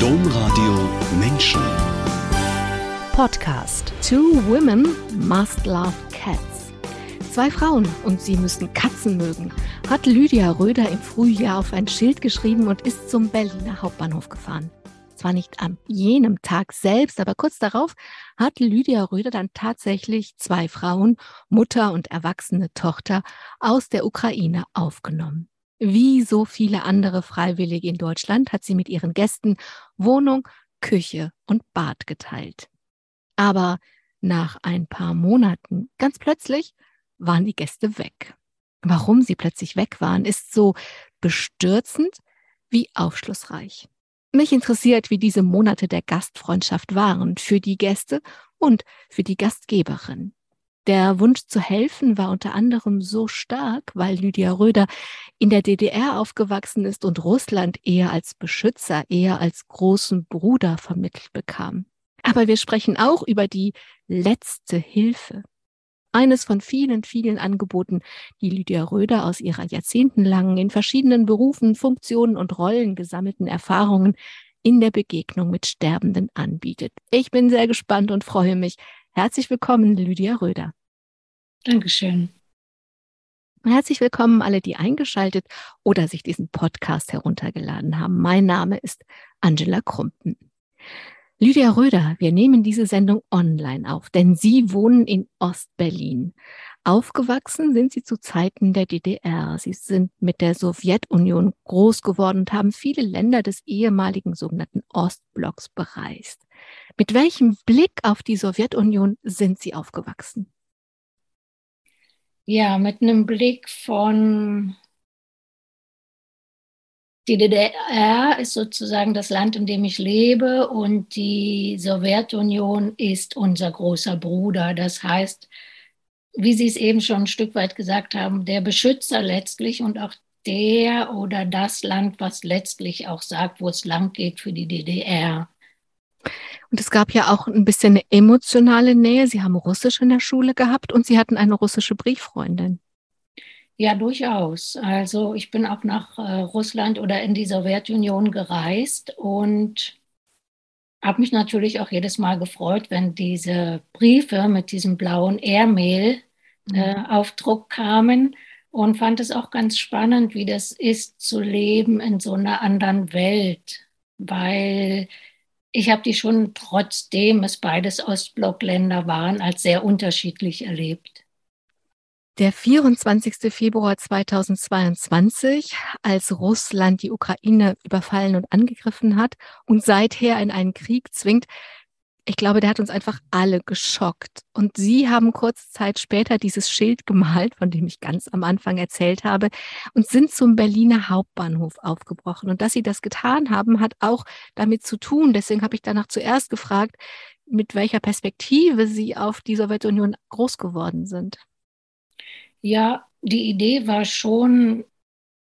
Domradio Menschen. Podcast. Two women must love cats. Zwei Frauen und sie müssen Katzen mögen, hat Lydia Röder im Frühjahr auf ein Schild geschrieben und ist zum Berliner Hauptbahnhof gefahren. Zwar nicht an jenem Tag selbst, aber kurz darauf hat Lydia Röder dann tatsächlich zwei Frauen, Mutter und erwachsene Tochter, aus der Ukraine aufgenommen. Wie so viele andere Freiwillige in Deutschland hat sie mit ihren Gästen Wohnung, Küche und Bad geteilt. Aber nach ein paar Monaten, ganz plötzlich, waren die Gäste weg. Warum sie plötzlich weg waren, ist so bestürzend wie aufschlussreich. Mich interessiert, wie diese Monate der Gastfreundschaft waren für die Gäste und für die Gastgeberin. Der Wunsch zu helfen war unter anderem so stark, weil Lydia Röder in der DDR aufgewachsen ist und Russland eher als Beschützer, eher als großen Bruder vermittelt bekam. Aber wir sprechen auch über die letzte Hilfe. Eines von vielen, vielen Angeboten, die Lydia Röder aus ihrer jahrzehntelangen in verschiedenen Berufen, Funktionen und Rollen gesammelten Erfahrungen in der Begegnung mit Sterbenden anbietet. Ich bin sehr gespannt und freue mich, Herzlich willkommen, Lydia Röder. Dankeschön. Herzlich willkommen alle, die eingeschaltet oder sich diesen Podcast heruntergeladen haben. Mein Name ist Angela Krumpen. Lydia Röder, wir nehmen diese Sendung online auf, denn Sie wohnen in Ostberlin. Aufgewachsen sind Sie zu Zeiten der DDR. Sie sind mit der Sowjetunion groß geworden und haben viele Länder des ehemaligen sogenannten Ostblocks bereist. Mit welchem Blick auf die Sowjetunion sind Sie aufgewachsen? Ja, mit einem Blick von die DDR ist sozusagen das Land, in dem ich lebe und die Sowjetunion ist unser großer Bruder. Das heißt, wie Sie es eben schon ein Stück weit gesagt haben, der Beschützer letztlich und auch der oder das Land, was letztlich auch sagt, wo es lang geht für die DDR. Und es gab ja auch ein bisschen eine emotionale Nähe. Sie haben Russisch in der Schule gehabt und Sie hatten eine russische Brieffreundin. Ja, durchaus. Also ich bin auch nach äh, Russland oder in die Sowjetunion gereist und habe mich natürlich auch jedes Mal gefreut, wenn diese Briefe mit diesem blauen Airmail äh, mhm. auf Druck kamen und fand es auch ganz spannend, wie das ist zu leben in so einer anderen Welt, weil ich habe die schon, trotzdem es beides Ostblockländer waren, als sehr unterschiedlich erlebt. Der 24. Februar 2022, als Russland die Ukraine überfallen und angegriffen hat und seither in einen Krieg zwingt, ich glaube, der hat uns einfach alle geschockt. Und Sie haben kurze Zeit später dieses Schild gemalt, von dem ich ganz am Anfang erzählt habe, und sind zum Berliner Hauptbahnhof aufgebrochen. Und dass Sie das getan haben, hat auch damit zu tun. Deswegen habe ich danach zuerst gefragt, mit welcher Perspektive Sie auf die Sowjetunion groß geworden sind. Ja, die Idee war schon,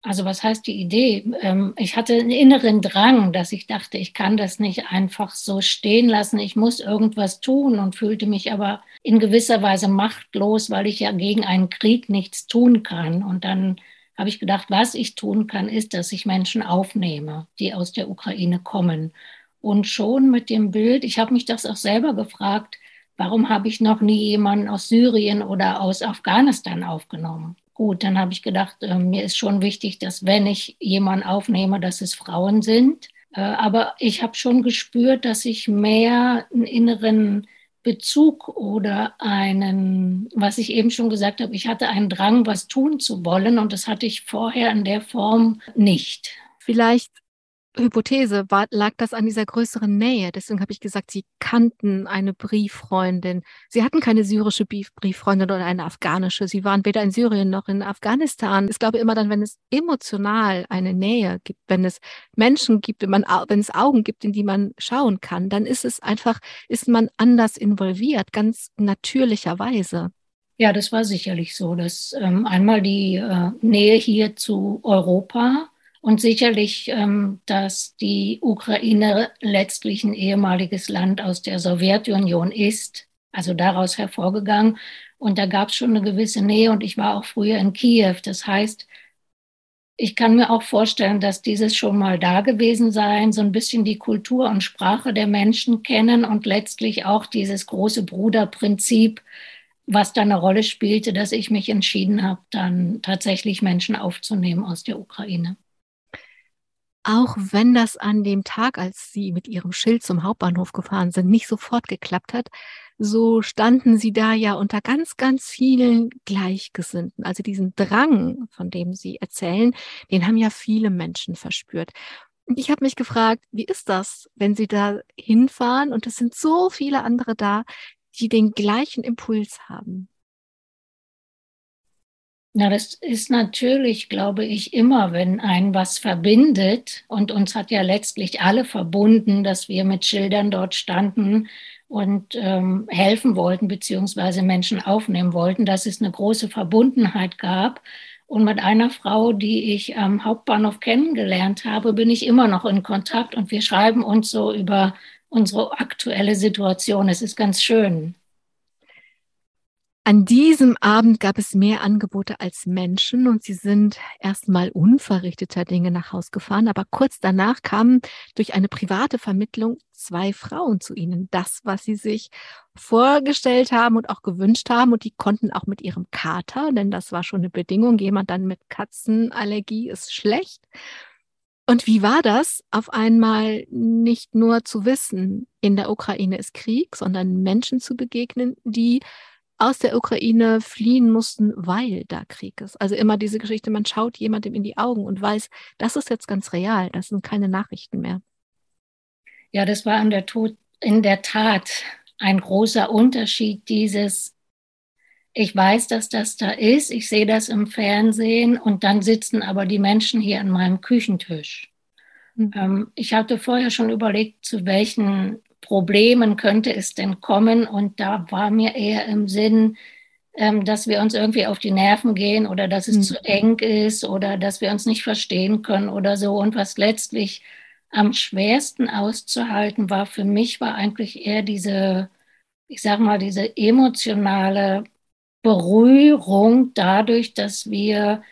also was heißt die Idee? Ähm, ich hatte einen inneren Drang, dass ich dachte, ich kann das nicht einfach so stehen lassen. Ich muss irgendwas tun und fühlte mich aber in gewisser Weise machtlos, weil ich ja gegen einen Krieg nichts tun kann. Und dann habe ich gedacht, was ich tun kann, ist, dass ich Menschen aufnehme, die aus der Ukraine kommen. Und schon mit dem Bild, ich habe mich das auch selber gefragt, warum habe ich noch nie jemanden aus Syrien oder aus Afghanistan aufgenommen? Gut, dann habe ich gedacht, äh, mir ist schon wichtig, dass wenn ich jemanden aufnehme, dass es Frauen sind. Äh, aber ich habe schon gespürt, dass ich mehr einen inneren Bezug oder einen, was ich eben schon gesagt habe, ich hatte einen Drang, was tun zu wollen und das hatte ich vorher in der Form nicht. Vielleicht Hypothese, war, lag das an dieser größeren Nähe? Deswegen habe ich gesagt, Sie kannten eine Brieffreundin. Sie hatten keine syrische Brieffreundin oder eine afghanische. Sie waren weder in Syrien noch in Afghanistan. Ich glaube immer dann, wenn es emotional eine Nähe gibt, wenn es Menschen gibt, wenn, man, wenn es Augen gibt, in die man schauen kann, dann ist es einfach, ist man anders involviert, ganz natürlicherweise. Ja, das war sicherlich so, dass ähm, einmal die äh, Nähe hier zu Europa, und sicherlich, ähm, dass die Ukraine letztlich ein ehemaliges Land aus der Sowjetunion ist, also daraus hervorgegangen. Und da gab es schon eine gewisse Nähe und ich war auch früher in Kiew. Das heißt, ich kann mir auch vorstellen, dass dieses schon mal da gewesen sein, so ein bisschen die Kultur und Sprache der Menschen kennen und letztlich auch dieses große Bruderprinzip, was da eine Rolle spielte, dass ich mich entschieden habe, dann tatsächlich Menschen aufzunehmen aus der Ukraine. Auch wenn das an dem Tag, als Sie mit Ihrem Schild zum Hauptbahnhof gefahren sind, nicht sofort geklappt hat, so standen sie da ja unter ganz, ganz vielen Gleichgesinnten. Also diesen Drang, von dem Sie erzählen, den haben ja viele Menschen verspürt. Und ich habe mich gefragt, wie ist das, wenn Sie da hinfahren und es sind so viele andere da, die den gleichen Impuls haben? Na, das ist natürlich, glaube ich, immer, wenn ein was verbindet und uns hat ja letztlich alle verbunden, dass wir mit Schildern dort standen und ähm, helfen wollten, beziehungsweise Menschen aufnehmen wollten, dass es eine große Verbundenheit gab. Und mit einer Frau, die ich am Hauptbahnhof kennengelernt habe, bin ich immer noch in Kontakt und wir schreiben uns so über unsere aktuelle Situation. Es ist ganz schön. An diesem Abend gab es mehr Angebote als Menschen und sie sind erstmal unverrichteter Dinge nach Haus gefahren, aber kurz danach kamen durch eine private Vermittlung zwei Frauen zu ihnen. Das, was sie sich vorgestellt haben und auch gewünscht haben und die konnten auch mit ihrem Kater, denn das war schon eine Bedingung, jemand dann mit Katzenallergie ist schlecht. Und wie war das, auf einmal nicht nur zu wissen, in der Ukraine ist Krieg, sondern Menschen zu begegnen, die aus der Ukraine fliehen mussten, weil da Krieg ist. Also immer diese Geschichte, man schaut jemandem in die Augen und weiß, das ist jetzt ganz real, das sind keine Nachrichten mehr. Ja, das war in der, Tod, in der Tat ein großer Unterschied, dieses, ich weiß, dass das da ist, ich sehe das im Fernsehen und dann sitzen aber die Menschen hier an meinem Küchentisch. Mhm. Ähm, ich hatte vorher schon überlegt, zu welchen Problemen könnte es denn kommen? Und da war mir eher im Sinn, ähm, dass wir uns irgendwie auf die Nerven gehen oder dass es mhm. zu eng ist oder dass wir uns nicht verstehen können oder so. Und was letztlich am schwersten auszuhalten war für mich, war eigentlich eher diese, ich sag mal, diese emotionale Berührung dadurch, dass wir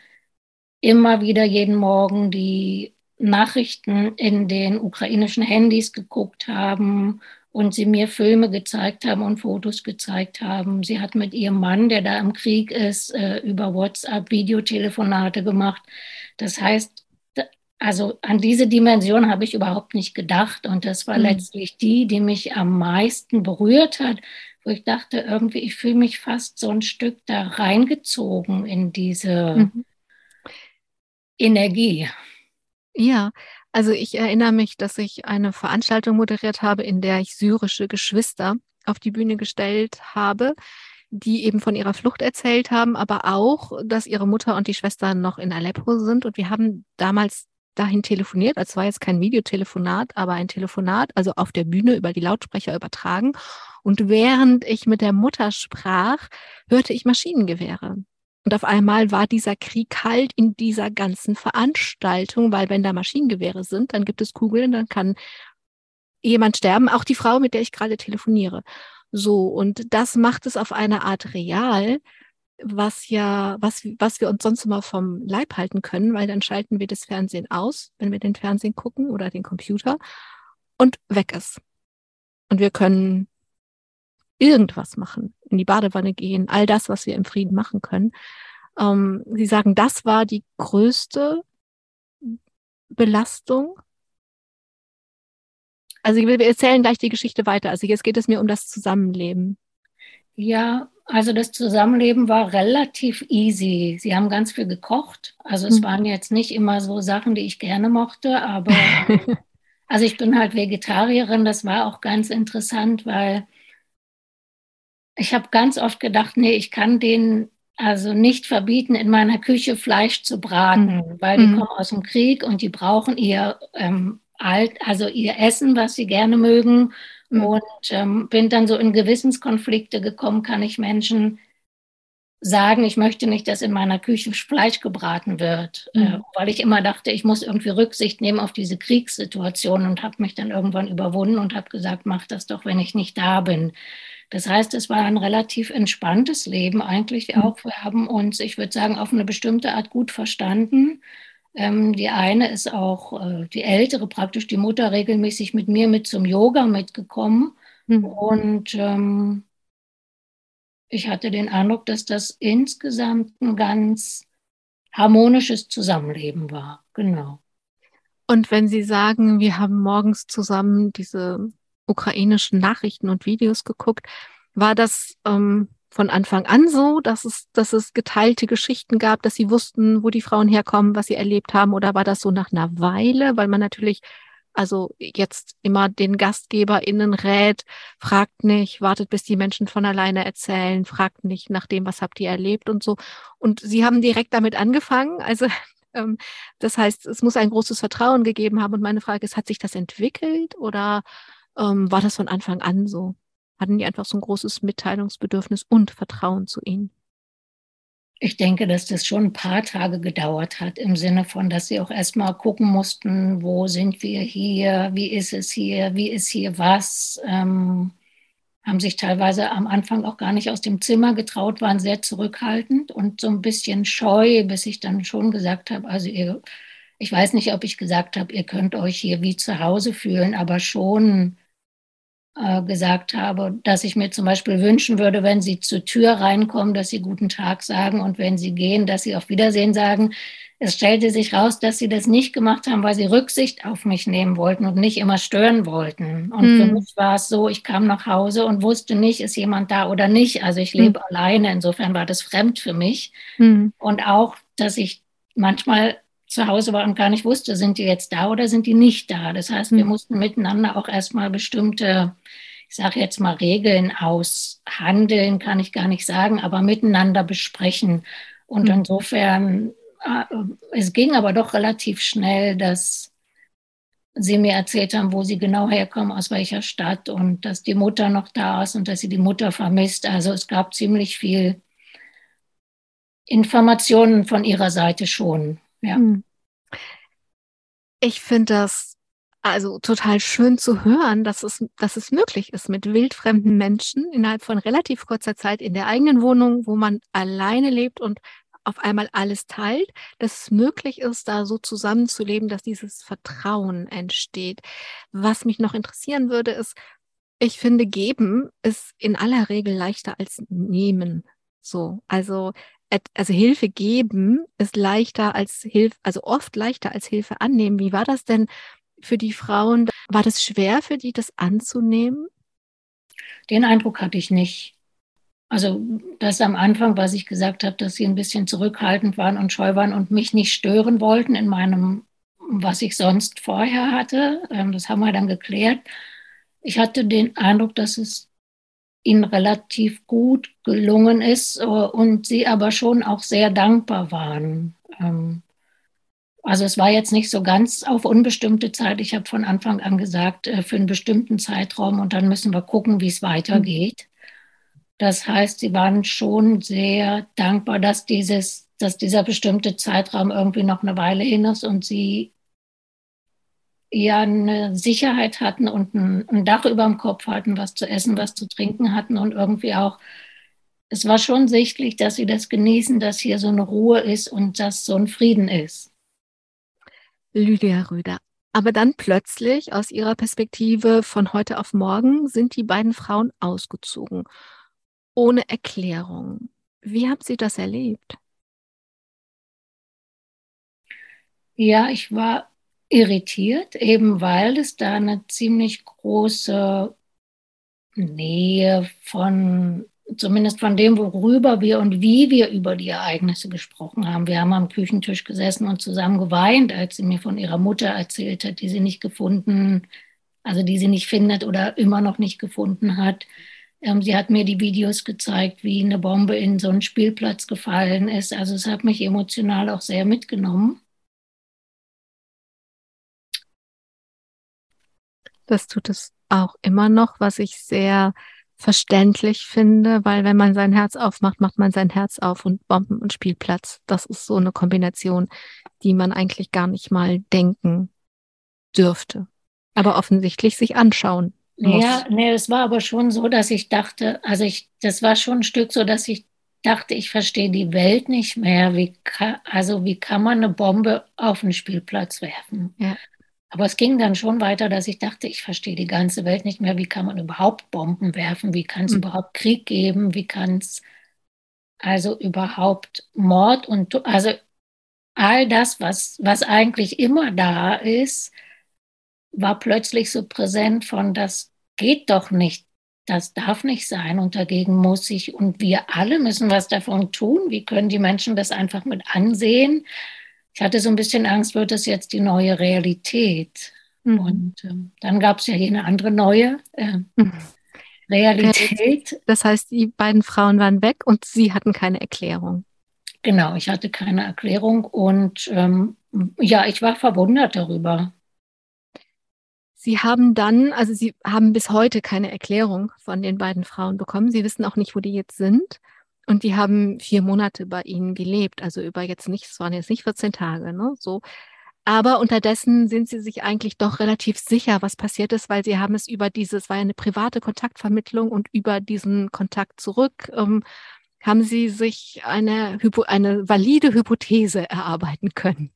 immer wieder jeden Morgen die Nachrichten in den ukrainischen Handys geguckt haben und sie mir Filme gezeigt haben und Fotos gezeigt haben. Sie hat mit ihrem Mann, der da im Krieg ist, äh, über WhatsApp Videotelefonate gemacht. Das heißt, also an diese Dimension habe ich überhaupt nicht gedacht und das war mhm. letztlich die, die mich am meisten berührt hat, wo ich dachte, irgendwie, ich fühle mich fast so ein Stück da reingezogen in diese mhm. Energie. Ja, also ich erinnere mich, dass ich eine Veranstaltung moderiert habe, in der ich syrische Geschwister auf die Bühne gestellt habe, die eben von ihrer Flucht erzählt haben, aber auch, dass ihre Mutter und die Schwester noch in Aleppo sind. Und wir haben damals dahin telefoniert. Es war jetzt kein Videotelefonat, aber ein Telefonat, also auf der Bühne über die Lautsprecher übertragen. Und während ich mit der Mutter sprach, hörte ich Maschinengewehre. Und auf einmal war dieser Krieg halt in dieser ganzen Veranstaltung, weil wenn da Maschinengewehre sind, dann gibt es Kugeln, dann kann jemand sterben, auch die Frau, mit der ich gerade telefoniere. So, und das macht es auf eine Art real, was ja, was, was wir uns sonst immer vom Leib halten können, weil dann schalten wir das Fernsehen aus, wenn wir den Fernsehen gucken oder den Computer und weg ist. Und wir können irgendwas machen, in die Badewanne gehen, all das, was wir im Frieden machen können. Ähm, Sie sagen, das war die größte Belastung. Also wir erzählen gleich die Geschichte weiter. Also jetzt geht es mir um das Zusammenleben. Ja, also das Zusammenleben war relativ easy. Sie haben ganz viel gekocht. Also es mhm. waren jetzt nicht immer so Sachen, die ich gerne mochte, aber also ich bin halt Vegetarierin. Das war auch ganz interessant, weil ich habe ganz oft gedacht, nee, ich kann denen also nicht verbieten, in meiner Küche Fleisch zu braten, mhm. weil die mhm. kommen aus dem Krieg und die brauchen ihr ähm, alt, also ihr Essen, was sie gerne mögen. Mhm. Und ähm, bin dann so in Gewissenskonflikte gekommen, kann ich Menschen sagen, ich möchte nicht, dass in meiner Küche Fleisch gebraten wird, äh, mhm. äh, weil ich immer dachte, ich muss irgendwie Rücksicht nehmen auf diese Kriegssituation und habe mich dann irgendwann überwunden und habe gesagt, mach das doch, wenn ich nicht da bin. Das heißt, es war ein relativ entspanntes Leben eigentlich mhm. auch. Wir haben uns, ich würde sagen, auf eine bestimmte Art gut verstanden. Ähm, die eine ist auch äh, die ältere, praktisch die Mutter, regelmäßig mit mir mit zum Yoga mitgekommen. Mhm. Und ähm, ich hatte den Eindruck, dass das insgesamt ein ganz harmonisches Zusammenleben war. Genau. Und wenn Sie sagen, wir haben morgens zusammen diese ukrainischen Nachrichten und Videos geguckt, war das ähm, von Anfang an so, dass es, dass es geteilte Geschichten gab, dass Sie wussten, wo die Frauen herkommen, was sie erlebt haben, oder war das so nach einer Weile, weil man natürlich also jetzt immer den GastgeberInnen rät, fragt nicht, wartet, bis die Menschen von alleine erzählen, fragt nicht nach dem, was habt ihr erlebt und so. Und sie haben direkt damit angefangen. Also ähm, das heißt, es muss ein großes Vertrauen gegeben haben. Und meine Frage ist, hat sich das entwickelt oder ähm, war das von Anfang an so? Hatten die einfach so ein großes Mitteilungsbedürfnis und Vertrauen zu ihnen? Ich denke, dass das schon ein paar Tage gedauert hat, im Sinne von, dass sie auch erstmal gucken mussten, wo sind wir hier, wie ist es hier, wie ist hier was. Ähm, haben sich teilweise am Anfang auch gar nicht aus dem Zimmer getraut, waren sehr zurückhaltend und so ein bisschen scheu, bis ich dann schon gesagt habe, also ihr, ich weiß nicht, ob ich gesagt habe, ihr könnt euch hier wie zu Hause fühlen, aber schon äh, gesagt habe, dass ich mir zum Beispiel wünschen würde, wenn Sie zur Tür reinkommen, dass Sie guten Tag sagen und wenn Sie gehen, dass Sie auf Wiedersehen sagen. Es stellte sich raus, dass Sie das nicht gemacht haben, weil Sie Rücksicht auf mich nehmen wollten und nicht immer stören wollten. Und hm. für mich war es so, ich kam nach Hause und wusste nicht, ist jemand da oder nicht. Also ich lebe hm. alleine, insofern war das fremd für mich. Hm. Und auch, dass ich manchmal zu Hause war und gar nicht wusste, sind die jetzt da oder sind die nicht da. Das heißt, wir hm. mussten miteinander auch erstmal bestimmte, ich sage jetzt mal Regeln aushandeln, kann ich gar nicht sagen, aber miteinander besprechen. Und mhm. insofern, äh, es ging aber doch relativ schnell, dass sie mir erzählt haben, wo sie genau herkommen, aus welcher Stadt und dass die Mutter noch da ist und dass sie die Mutter vermisst. Also es gab ziemlich viel Informationen von ihrer Seite schon. Ja. Hm. Ich finde das also total schön zu hören, dass es, dass es möglich ist, mit wildfremden Menschen innerhalb von relativ kurzer Zeit in der eigenen Wohnung, wo man alleine lebt und auf einmal alles teilt, dass es möglich ist, da so zusammenzuleben, dass dieses Vertrauen entsteht. Was mich noch interessieren würde, ist, ich finde, geben ist in aller Regel leichter als nehmen. So, also also Hilfe geben ist leichter als Hilfe, also oft leichter als Hilfe annehmen. Wie war das denn für die Frauen? War das schwer für die, das anzunehmen? Den Eindruck hatte ich nicht. Also das am Anfang, was ich gesagt habe, dass sie ein bisschen zurückhaltend waren und scheu waren und mich nicht stören wollten in meinem, was ich sonst vorher hatte. Ähm, das haben wir dann geklärt. Ich hatte den Eindruck, dass es ihnen relativ gut gelungen ist äh, und sie aber schon auch sehr dankbar waren. Ähm, also es war jetzt nicht so ganz auf unbestimmte Zeit. Ich habe von Anfang an gesagt, äh, für einen bestimmten Zeitraum und dann müssen wir gucken, wie es weitergeht. Das heißt, sie waren schon sehr dankbar, dass dieses, dass dieser bestimmte Zeitraum irgendwie noch eine Weile hin ist und sie ja eine Sicherheit hatten und ein, ein Dach über dem Kopf hatten, was zu essen, was zu trinken hatten und irgendwie auch, es war schon sichtlich, dass sie das genießen, dass hier so eine Ruhe ist und dass so ein Frieden ist. Lydia Röder. Aber dann plötzlich aus ihrer Perspektive von heute auf morgen sind die beiden Frauen ausgezogen, ohne Erklärung. Wie haben Sie das erlebt? Ja, ich war irritiert, eben weil es da eine ziemlich große Nähe von, zumindest von dem, worüber wir und wie wir über die Ereignisse gesprochen haben. Wir haben am Küchentisch gesessen und zusammen geweint, als sie mir von ihrer Mutter erzählt hat, die sie nicht gefunden, also die sie nicht findet oder immer noch nicht gefunden hat. Ähm, sie hat mir die Videos gezeigt, wie eine Bombe in so einen Spielplatz gefallen ist. Also es hat mich emotional auch sehr mitgenommen. Das tut es auch immer noch, was ich sehr verständlich finde, weil wenn man sein Herz aufmacht, macht man sein Herz auf und Bomben und Spielplatz. Das ist so eine Kombination, die man eigentlich gar nicht mal denken dürfte, aber offensichtlich sich anschauen muss. Ja, nee, es war aber schon so, dass ich dachte, also ich, das war schon ein Stück so, dass ich dachte, ich verstehe die Welt nicht mehr. Wie kann, also wie kann man eine Bombe auf einen Spielplatz werfen? Ja. Aber es ging dann schon weiter, dass ich dachte, ich verstehe die ganze Welt nicht mehr. Wie kann man überhaupt Bomben werfen? Wie kann es mhm. überhaupt Krieg geben? Wie kann es also überhaupt Mord und also all das, was, was eigentlich immer da ist, war plötzlich so präsent von, das geht doch nicht, das darf nicht sein und dagegen muss ich und wir alle müssen was davon tun. Wie können die Menschen das einfach mit ansehen? Ich hatte so ein bisschen Angst, wird das jetzt die neue Realität? Mhm. Und ähm, dann gab es ja hier eine andere neue äh, mhm. Realität. Das heißt, die beiden Frauen waren weg und sie hatten keine Erklärung. Genau, ich hatte keine Erklärung und ähm, ja, ich war verwundert darüber. Sie haben dann, also Sie haben bis heute keine Erklärung von den beiden Frauen bekommen. Sie wissen auch nicht, wo die jetzt sind. Und die haben vier Monate bei Ihnen gelebt, also über jetzt nicht, es waren jetzt nicht 14 Tage, ne? So. Aber unterdessen sind Sie sich eigentlich doch relativ sicher, was passiert ist, weil Sie haben es über dieses, war ja eine private Kontaktvermittlung und über diesen Kontakt zurück ähm, haben Sie sich eine, eine valide Hypothese erarbeiten können.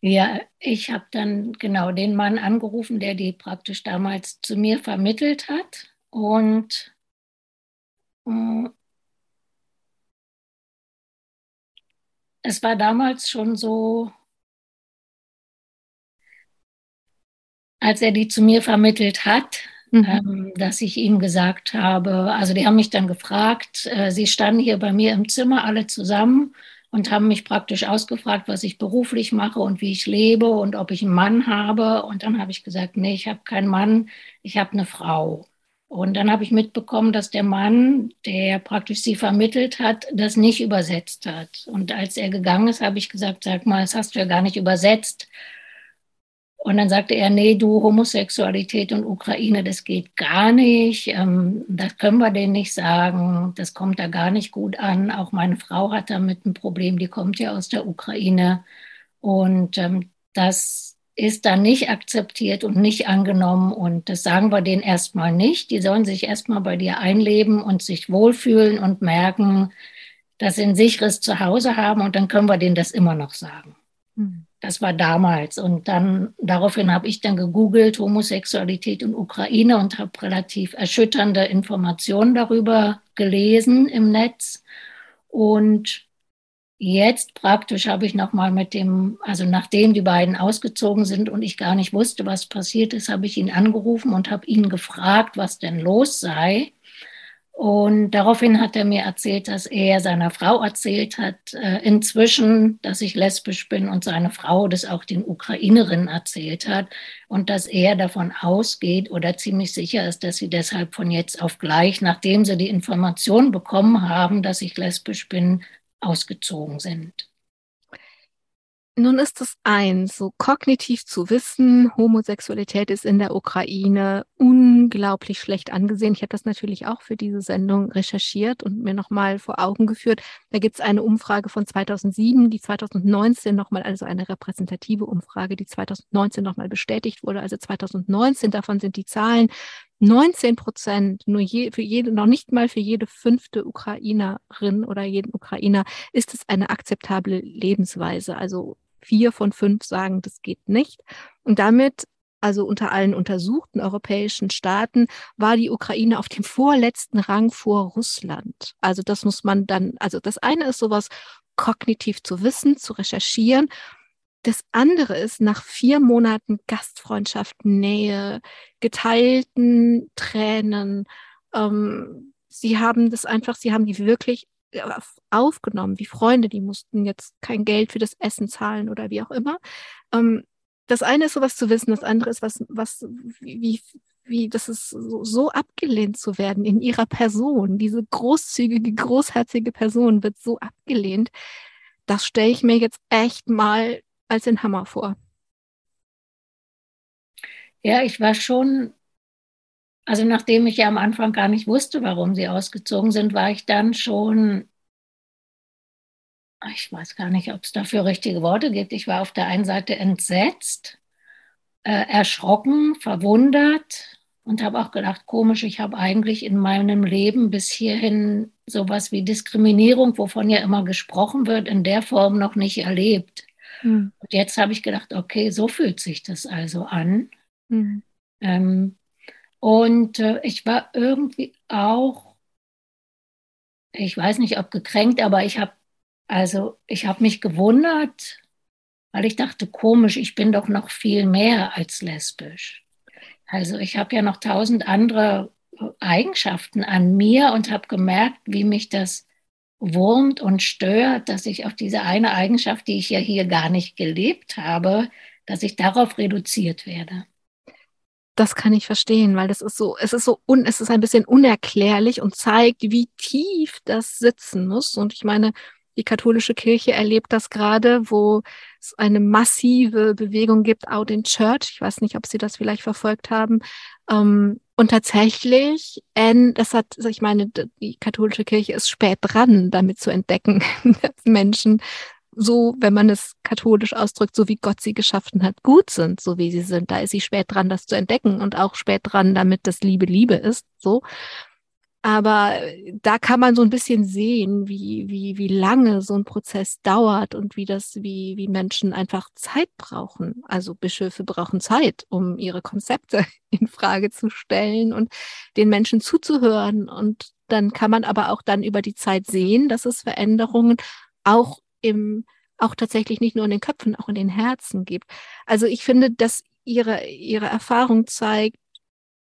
Ja, ich habe dann genau den Mann angerufen, der die praktisch damals zu mir vermittelt hat. Und es war damals schon so, als er die zu mir vermittelt hat, mhm. ähm, dass ich ihm gesagt habe, also die haben mich dann gefragt, äh, sie standen hier bei mir im Zimmer alle zusammen und haben mich praktisch ausgefragt, was ich beruflich mache und wie ich lebe und ob ich einen Mann habe. Und dann habe ich gesagt, nee, ich habe keinen Mann, ich habe eine Frau. Und dann habe ich mitbekommen, dass der Mann, der praktisch sie vermittelt hat, das nicht übersetzt hat. Und als er gegangen ist, habe ich gesagt, sag mal, das hast du ja gar nicht übersetzt. Und dann sagte er, nee, du Homosexualität und Ukraine, das geht gar nicht. Ähm, das können wir denen nicht sagen. Das kommt da gar nicht gut an. Auch meine Frau hat damit ein Problem. Die kommt ja aus der Ukraine. Und ähm, das ist dann nicht akzeptiert und nicht angenommen. Und das sagen wir denen erstmal nicht. Die sollen sich erstmal bei dir einleben und sich wohlfühlen und merken, dass sie ein sicheres Zuhause haben. Und dann können wir denen das immer noch sagen. Mhm. Das war damals. Und dann daraufhin habe ich dann gegoogelt Homosexualität in Ukraine und habe relativ erschütternde Informationen darüber gelesen im Netz. Und jetzt praktisch habe ich nochmal mit dem, also nachdem die beiden ausgezogen sind und ich gar nicht wusste, was passiert ist, habe ich ihn angerufen und habe ihn gefragt, was denn los sei. Und daraufhin hat er mir erzählt, dass er seiner Frau erzählt hat, äh, inzwischen, dass ich lesbisch bin und seine Frau das auch den Ukrainerinnen erzählt hat und dass er davon ausgeht oder ziemlich sicher ist, dass sie deshalb von jetzt auf gleich, nachdem sie die Information bekommen haben, dass ich lesbisch bin, ausgezogen sind. Nun ist es eins, so kognitiv zu wissen, Homosexualität ist in der Ukraine unglaublich schlecht angesehen. Ich habe das natürlich auch für diese Sendung recherchiert und mir nochmal vor Augen geführt. Da gibt es eine Umfrage von 2007, die 2019 nochmal, also eine repräsentative Umfrage, die 2019 nochmal bestätigt wurde. Also 2019, davon sind die Zahlen 19 Prozent, nur je, für jede, noch nicht mal für jede fünfte Ukrainerin oder jeden Ukrainer ist es eine akzeptable Lebensweise. Also vier von fünf sagen, das geht nicht. Und damit, also unter allen untersuchten europäischen Staaten, war die Ukraine auf dem vorletzten Rang vor Russland. Also das muss man dann, also das eine ist sowas kognitiv zu wissen, zu recherchieren. Das andere ist, nach vier Monaten Gastfreundschaft, Nähe, geteilten Tränen, ähm, sie haben das einfach, sie haben die wirklich aufgenommen, wie Freunde, die mussten jetzt kein Geld für das Essen zahlen oder wie auch immer. Ähm, das eine ist sowas zu wissen, das andere ist was, was, wie, wie, das ist so, so abgelehnt zu werden in ihrer Person. Diese großzügige, großherzige Person wird so abgelehnt. Das stelle ich mir jetzt echt mal als den Hammer vor. Ja, ich war schon also nachdem ich ja am Anfang gar nicht wusste, warum sie ausgezogen sind, war ich dann schon, ich weiß gar nicht, ob es dafür richtige Worte gibt. Ich war auf der einen Seite entsetzt, äh, erschrocken, verwundert und habe auch gedacht, komisch, ich habe eigentlich in meinem Leben bis hierhin sowas wie Diskriminierung, wovon ja immer gesprochen wird, in der Form noch nicht erlebt. Mhm. Und jetzt habe ich gedacht, okay, so fühlt sich das also an. Mhm. Ähm, und äh, ich war irgendwie auch, ich weiß nicht, ob gekränkt, aber ich habe also ich habe mich gewundert, weil ich dachte, komisch, ich bin doch noch viel mehr als lesbisch. Also ich habe ja noch tausend andere Eigenschaften an mir und habe gemerkt, wie mich das wurmt und stört, dass ich auf diese eine Eigenschaft, die ich ja hier gar nicht gelebt habe, dass ich darauf reduziert werde. Das kann ich verstehen, weil das ist so, es ist so un, es ist ein bisschen unerklärlich und zeigt, wie tief das sitzen muss. Und ich meine, die katholische Kirche erlebt das gerade, wo es eine massive Bewegung gibt, out in church. Ich weiß nicht, ob Sie das vielleicht verfolgt haben. Ähm, und tatsächlich, äh, das hat, ich meine, die katholische Kirche ist spät dran, damit zu entdecken, dass Menschen so, wenn man es katholisch ausdrückt, so wie Gott sie geschaffen hat, gut sind, so wie sie sind. Da ist sie spät dran, das zu entdecken und auch spät dran, damit das Liebe Liebe ist, so. Aber da kann man so ein bisschen sehen, wie, wie, wie lange so ein Prozess dauert und wie das, wie, wie Menschen einfach Zeit brauchen. Also Bischöfe brauchen Zeit, um ihre Konzepte in Frage zu stellen und den Menschen zuzuhören. Und dann kann man aber auch dann über die Zeit sehen, dass es Veränderungen auch im, auch tatsächlich nicht nur in den Köpfen, auch in den Herzen gibt. Also ich finde, dass ihre, ihre Erfahrung zeigt,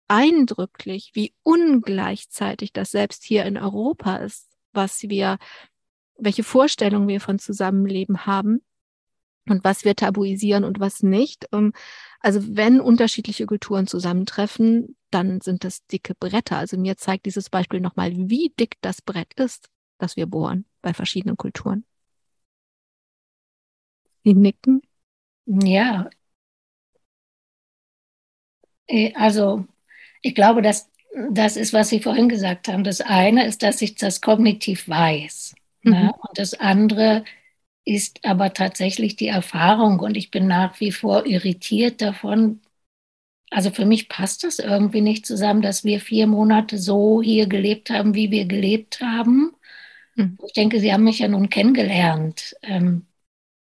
eindrücklich, wie ungleichzeitig das selbst hier in Europa ist, was wir, welche Vorstellungen wir von Zusammenleben haben und was wir tabuisieren und was nicht. Ähm, also wenn unterschiedliche Kulturen zusammentreffen, dann sind das dicke Bretter. Also mir zeigt dieses Beispiel nochmal, wie dick das Brett ist, das wir bohren bei verschiedenen Kulturen. Sie nicken. Ja. Äh, also ich glaube, dass das ist, was Sie vorhin gesagt haben. Das eine ist, dass ich das kognitiv weiß. Ne? Mhm. Ne? Und das andere ist aber tatsächlich die Erfahrung. Und ich bin nach wie vor irritiert davon. Also für mich passt das irgendwie nicht zusammen, dass wir vier Monate so hier gelebt haben, wie wir gelebt haben. Mhm. Ich denke, Sie haben mich ja nun kennengelernt. Ähm,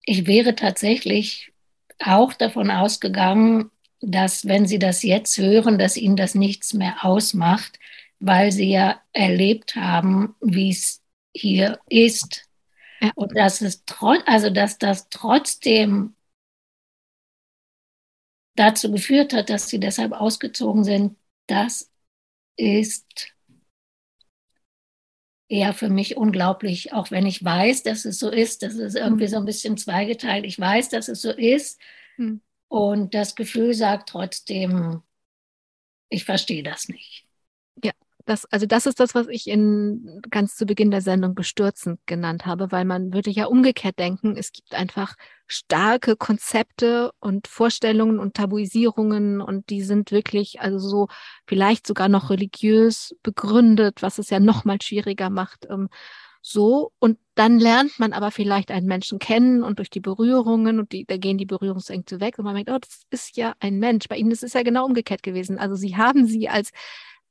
ich wäre tatsächlich auch davon ausgegangen, dass wenn Sie das jetzt hören, dass Ihnen das nichts mehr ausmacht, weil Sie ja erlebt haben, wie es hier ist. Ja. Und dass es trotz, also dass das trotzdem dazu geführt hat, dass Sie deshalb ausgezogen sind, das ist eher für mich unglaublich, auch wenn ich weiß, dass es so ist. Das ist irgendwie mhm. so ein bisschen zweigeteilt. Ich weiß, dass es so ist. Mhm. Und das Gefühl sagt trotzdem, ich verstehe das nicht. Ja, das, also das ist das, was ich in ganz zu Beginn der Sendung bestürzend genannt habe, weil man würde ja umgekehrt denken, es gibt einfach starke Konzepte und Vorstellungen und Tabuisierungen und die sind wirklich also so vielleicht sogar noch religiös begründet, was es ja noch mal schwieriger macht. Ähm, so und dann lernt man aber vielleicht einen Menschen kennen und durch die Berührungen und die, da gehen die Berührungsängste weg und man merkt, oh, das ist ja ein Mensch. Bei ihnen ist es ja genau umgekehrt gewesen. Also sie haben sie als,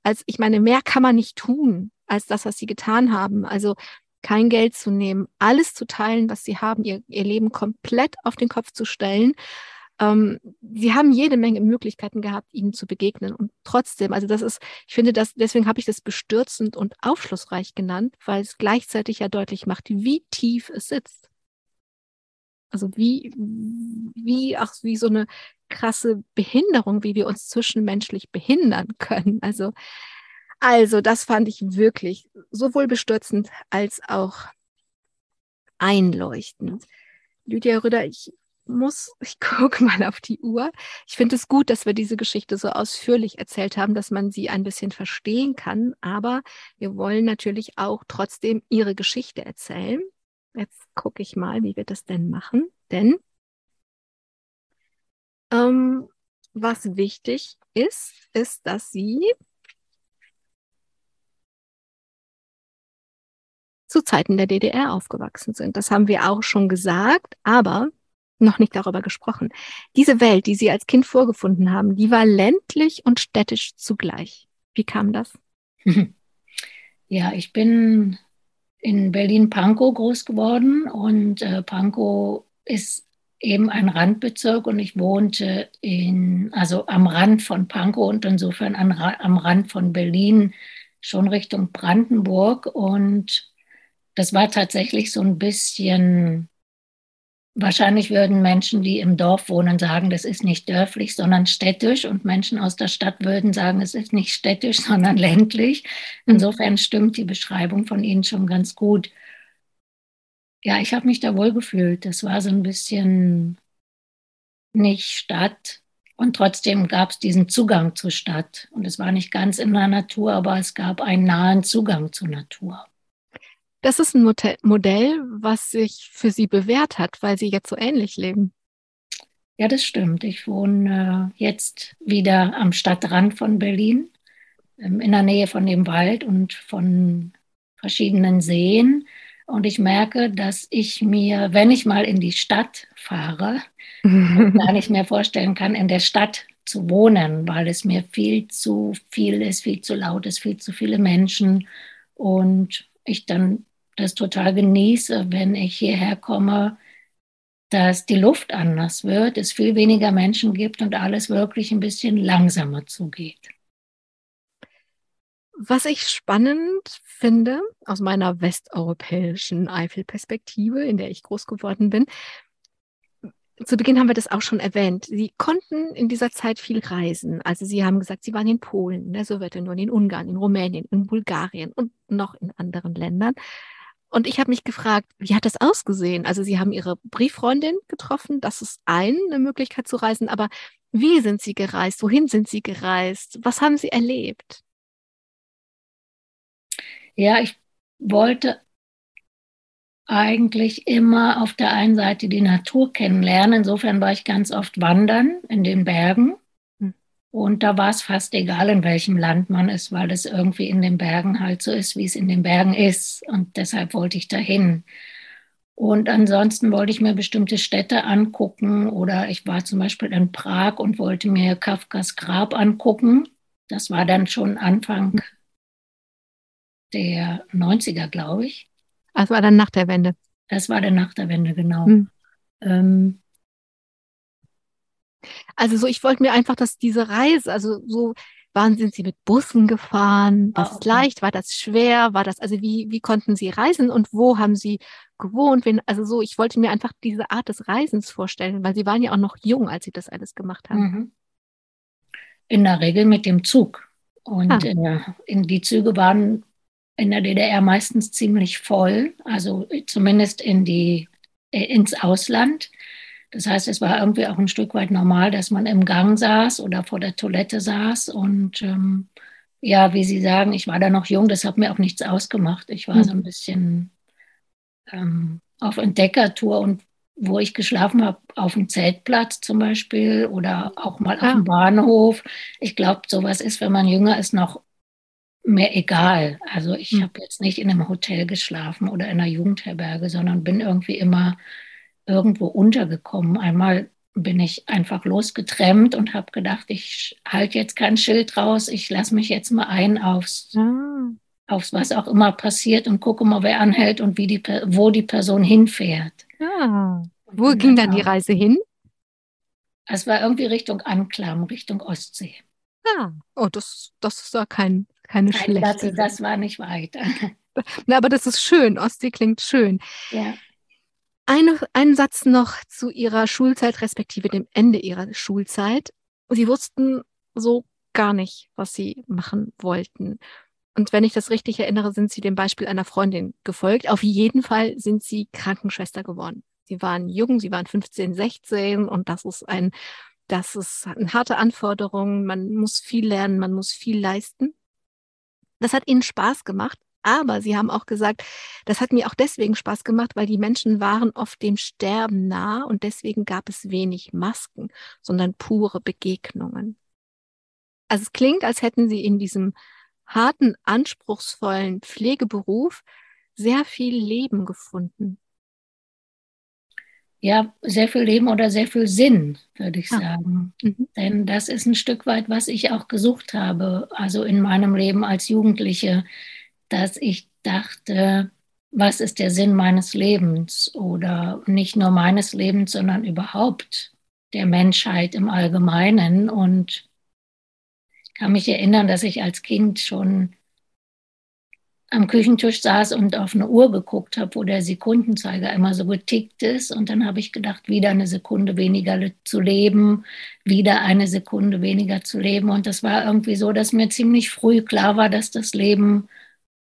als, ich meine, mehr kann man nicht tun als das, was sie getan haben. Also kein Geld zu nehmen, alles zu teilen, was sie haben, ihr, ihr Leben komplett auf den Kopf zu stellen ähm, sie haben jede Menge Möglichkeiten gehabt, ihnen zu begegnen. Und trotzdem, also das ist, ich finde das, deswegen habe ich das bestürzend und aufschlussreich genannt, weil es gleichzeitig ja deutlich macht, wie tief es sitzt. Also wie, wie, ach, wie so eine krasse Behinderung, wie wir uns zwischenmenschlich behindern können. Also, also das fand ich wirklich sowohl bestürzend als auch einleuchtend. Lydia Rüder, ich muss, ich gucke mal auf die Uhr. Ich finde es gut, dass wir diese Geschichte so ausführlich erzählt haben, dass man sie ein bisschen verstehen kann. Aber wir wollen natürlich auch trotzdem ihre Geschichte erzählen. Jetzt gucke ich mal, wie wir das denn machen. Denn ähm, was wichtig ist, ist, dass sie zu Zeiten der DDR aufgewachsen sind. Das haben wir auch schon gesagt, aber noch nicht darüber gesprochen. Diese Welt, die Sie als Kind vorgefunden haben, die war ländlich und städtisch zugleich. Wie kam das? Ja, ich bin in Berlin-Pankow groß geworden und äh, Pankow ist eben ein Randbezirk und ich wohnte in, also am Rand von Pankow und insofern an, am Rand von Berlin, schon Richtung Brandenburg. Und das war tatsächlich so ein bisschen, wahrscheinlich würden Menschen, die im Dorf wohnen, sagen, das ist nicht dörflich, sondern städtisch. Und Menschen aus der Stadt würden sagen, es ist nicht städtisch, sondern ländlich. Insofern stimmt die Beschreibung von Ihnen schon ganz gut ja, ich habe mich da wohl gefühlt. Das war so ein bisschen nicht Stadt. Und trotzdem gab es diesen Zugang zur Stadt. Und es war nicht ganz in der Natur, aber es gab einen nahen Zugang zur Natur. Das ist ein Modell, was sich für Sie bewährt hat, weil Sie jetzt so ähnlich leben. Ja, das stimmt. Ich wohne äh, jetzt wieder am Stadtrand von Berlin, ähm, in der Nähe von dem Wald und von verschiedenen Seen. Und ich merke, dass ich mir, wenn ich mal in die Stadt fahre, gar nicht mehr vorstellen kann, in der Stadt zu wohnen, weil es mir viel zu viel ist, viel zu laut ist, viel zu viele Menschen. Und ich dann das total genieße, wenn ich hierher komme, dass die Luft anders wird, es viel weniger Menschen gibt und alles wirklich ein bisschen langsamer zugeht. Was ich spannend finde, aus meiner westeuropäischen Eifelperspektive, in der ich groß geworden bin, zu Beginn haben wir das auch schon erwähnt. Sie konnten in dieser Zeit viel reisen. Also Sie haben gesagt, Sie waren in Polen, in der Sowjetunion, in Ungarn, in Rumänien, in Bulgarien und noch in anderen Ländern. Und ich habe mich gefragt, wie hat das ausgesehen? Also Sie haben Ihre Brieffreundin getroffen, das ist eine Möglichkeit zu reisen, aber wie sind Sie gereist? Wohin sind Sie gereist? Was haben Sie erlebt? Ja, ich wollte eigentlich immer auf der einen Seite die Natur kennenlernen. Insofern war ich ganz oft wandern in den Bergen. Und da war es fast egal, in welchem Land man ist, weil es irgendwie in den Bergen halt so ist, wie es in den Bergen ist. Und deshalb wollte ich dahin. Und ansonsten wollte ich mir bestimmte Städte angucken oder ich war zum Beispiel in Prag und wollte mir Kafkas Grab angucken. Das war dann schon Anfang der 90er, glaube ich. Das war dann nach der Wende. Das war dann nach der Wende, genau. Hm. Ähm, also so, ich wollte mir einfach, dass diese Reise, also so, waren, sind Sie mit Bussen gefahren? War ah, okay. leicht? War das schwer? War das, also wie, wie konnten Sie reisen und wo haben Sie gewohnt? Wen, also so, ich wollte mir einfach diese Art des Reisens vorstellen, weil Sie waren ja auch noch jung, als Sie das alles gemacht haben. Mhm. In der Regel mit dem Zug. Und ah. in, in die Züge waren in der DDR meistens ziemlich voll, also zumindest in die, äh, ins Ausland. Das heißt, es war irgendwie auch ein Stück weit normal, dass man im Gang saß oder vor der Toilette saß. Und ähm, ja, wie Sie sagen, ich war da noch jung, das hat mir auch nichts ausgemacht. Ich war mhm. so ein bisschen ähm, auf Entdeckertour und wo ich geschlafen habe, auf dem Zeltplatz zum Beispiel oder auch mal auf dem Bahnhof. Ich glaube, sowas ist, wenn man jünger ist, noch mir egal. Also ich mhm. habe jetzt nicht in einem Hotel geschlafen oder in einer Jugendherberge, sondern bin irgendwie immer irgendwo untergekommen. Einmal bin ich einfach losgetrennt und habe gedacht, ich halte jetzt kein Schild raus, ich lasse mich jetzt mal ein aufs, ah. aufs was auch immer passiert und gucke mal, wer anhält und wie die, wo die Person hinfährt. Ah. Wo ging dann die Reise hin? Es war irgendwie Richtung Anklam, Richtung Ostsee. Ah, oh, das, das ist ja kein keine Nein, schlechte. Das, das war nicht weit. Na, aber das ist schön. Ostsee klingt schön. Ja. Eine, einen Satz noch zu Ihrer Schulzeit, respektive dem Ende Ihrer Schulzeit. Sie wussten so gar nicht, was Sie machen wollten. Und wenn ich das richtig erinnere, sind Sie dem Beispiel einer Freundin gefolgt. Auf jeden Fall sind Sie Krankenschwester geworden. Sie waren jung, Sie waren 15, 16 und das ist ein, das ist eine harte Anforderung. Man muss viel lernen, man muss viel leisten. Das hat ihnen Spaß gemacht. Aber sie haben auch gesagt, das hat mir auch deswegen Spaß gemacht, weil die Menschen waren oft dem Sterben nah und deswegen gab es wenig Masken, sondern pure Begegnungen. Also es klingt, als hätten sie in diesem harten, anspruchsvollen Pflegeberuf sehr viel Leben gefunden. Ja, sehr viel Leben oder sehr viel Sinn, würde ich ah. sagen. Mhm. Denn das ist ein Stück weit, was ich auch gesucht habe, also in meinem Leben als Jugendliche, dass ich dachte, was ist der Sinn meines Lebens oder nicht nur meines Lebens, sondern überhaupt der Menschheit im Allgemeinen. Und ich kann mich erinnern, dass ich als Kind schon am Küchentisch saß und auf eine Uhr geguckt habe, wo der Sekundenzeiger immer so getickt ist. Und dann habe ich gedacht, wieder eine Sekunde weniger zu leben, wieder eine Sekunde weniger zu leben. Und das war irgendwie so, dass mir ziemlich früh klar war, dass das Leben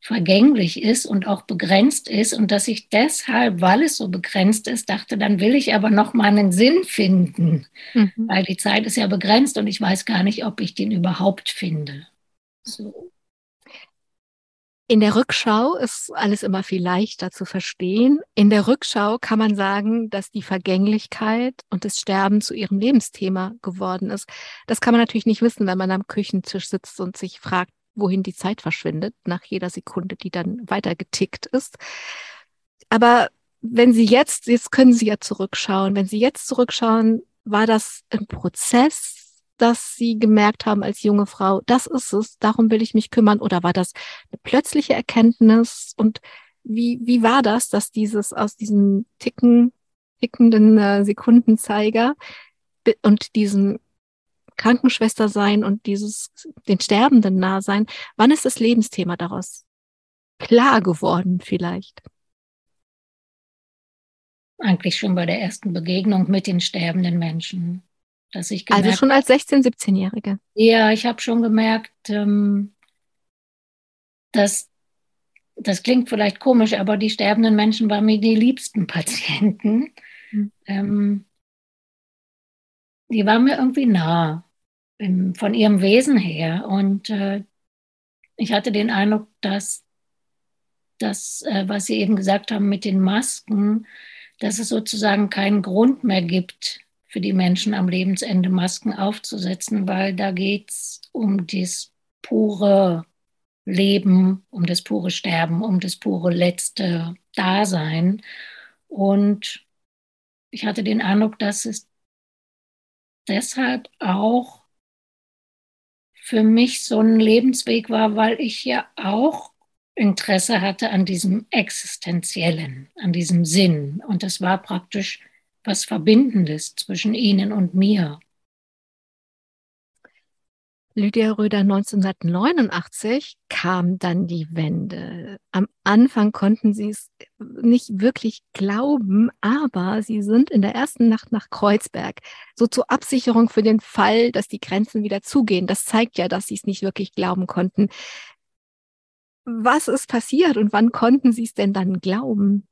vergänglich ist und auch begrenzt ist und dass ich deshalb, weil es so begrenzt ist, dachte, dann will ich aber noch mal einen Sinn finden, mhm. weil die Zeit ist ja begrenzt und ich weiß gar nicht, ob ich den überhaupt finde. So. In der Rückschau ist alles immer viel leichter zu verstehen. In der Rückschau kann man sagen, dass die Vergänglichkeit und das Sterben zu ihrem Lebensthema geworden ist. Das kann man natürlich nicht wissen, wenn man am Küchentisch sitzt und sich fragt, wohin die Zeit verschwindet, nach jeder Sekunde, die dann weiter getickt ist. Aber wenn Sie jetzt, jetzt können Sie ja zurückschauen, wenn Sie jetzt zurückschauen, war das ein Prozess, dass Sie gemerkt haben als junge Frau, das ist es, darum will ich mich kümmern, oder war das eine plötzliche Erkenntnis? Und wie, wie war das, dass dieses aus diesem ticken, tickenden äh, Sekundenzeiger und diesem Krankenschwester sein und dieses den Sterbenden nah sein. Wann ist das Lebensthema daraus klar geworden vielleicht? Eigentlich schon bei der ersten Begegnung mit den sterbenden Menschen. Dass ich also schon als 16-, 17-Jährige. Ja, ich habe schon gemerkt, ähm, dass das klingt vielleicht komisch, aber die sterbenden Menschen waren mir die liebsten Patienten. Mhm. Ähm, die waren mir irgendwie nah im, von ihrem Wesen her. Und äh, ich hatte den Eindruck, dass das, äh, was Sie eben gesagt haben mit den Masken, dass es sozusagen keinen Grund mehr gibt, für die Menschen am Lebensende Masken aufzusetzen, weil da geht es um das pure Leben, um das pure Sterben, um das pure letzte Dasein. Und ich hatte den Eindruck, dass es deshalb auch für mich so ein Lebensweg war, weil ich ja auch Interesse hatte an diesem Existenziellen, an diesem Sinn. Und das war praktisch was Verbindendes zwischen ihnen und mir. Lydia Röder 1989 kam dann die Wende. Am Anfang konnten sie es nicht wirklich glauben, aber sie sind in der ersten Nacht nach Kreuzberg so zur Absicherung für den Fall, dass die Grenzen wieder zugehen. Das zeigt ja, dass sie es nicht wirklich glauben konnten. Was ist passiert und wann konnten sie es denn dann glauben?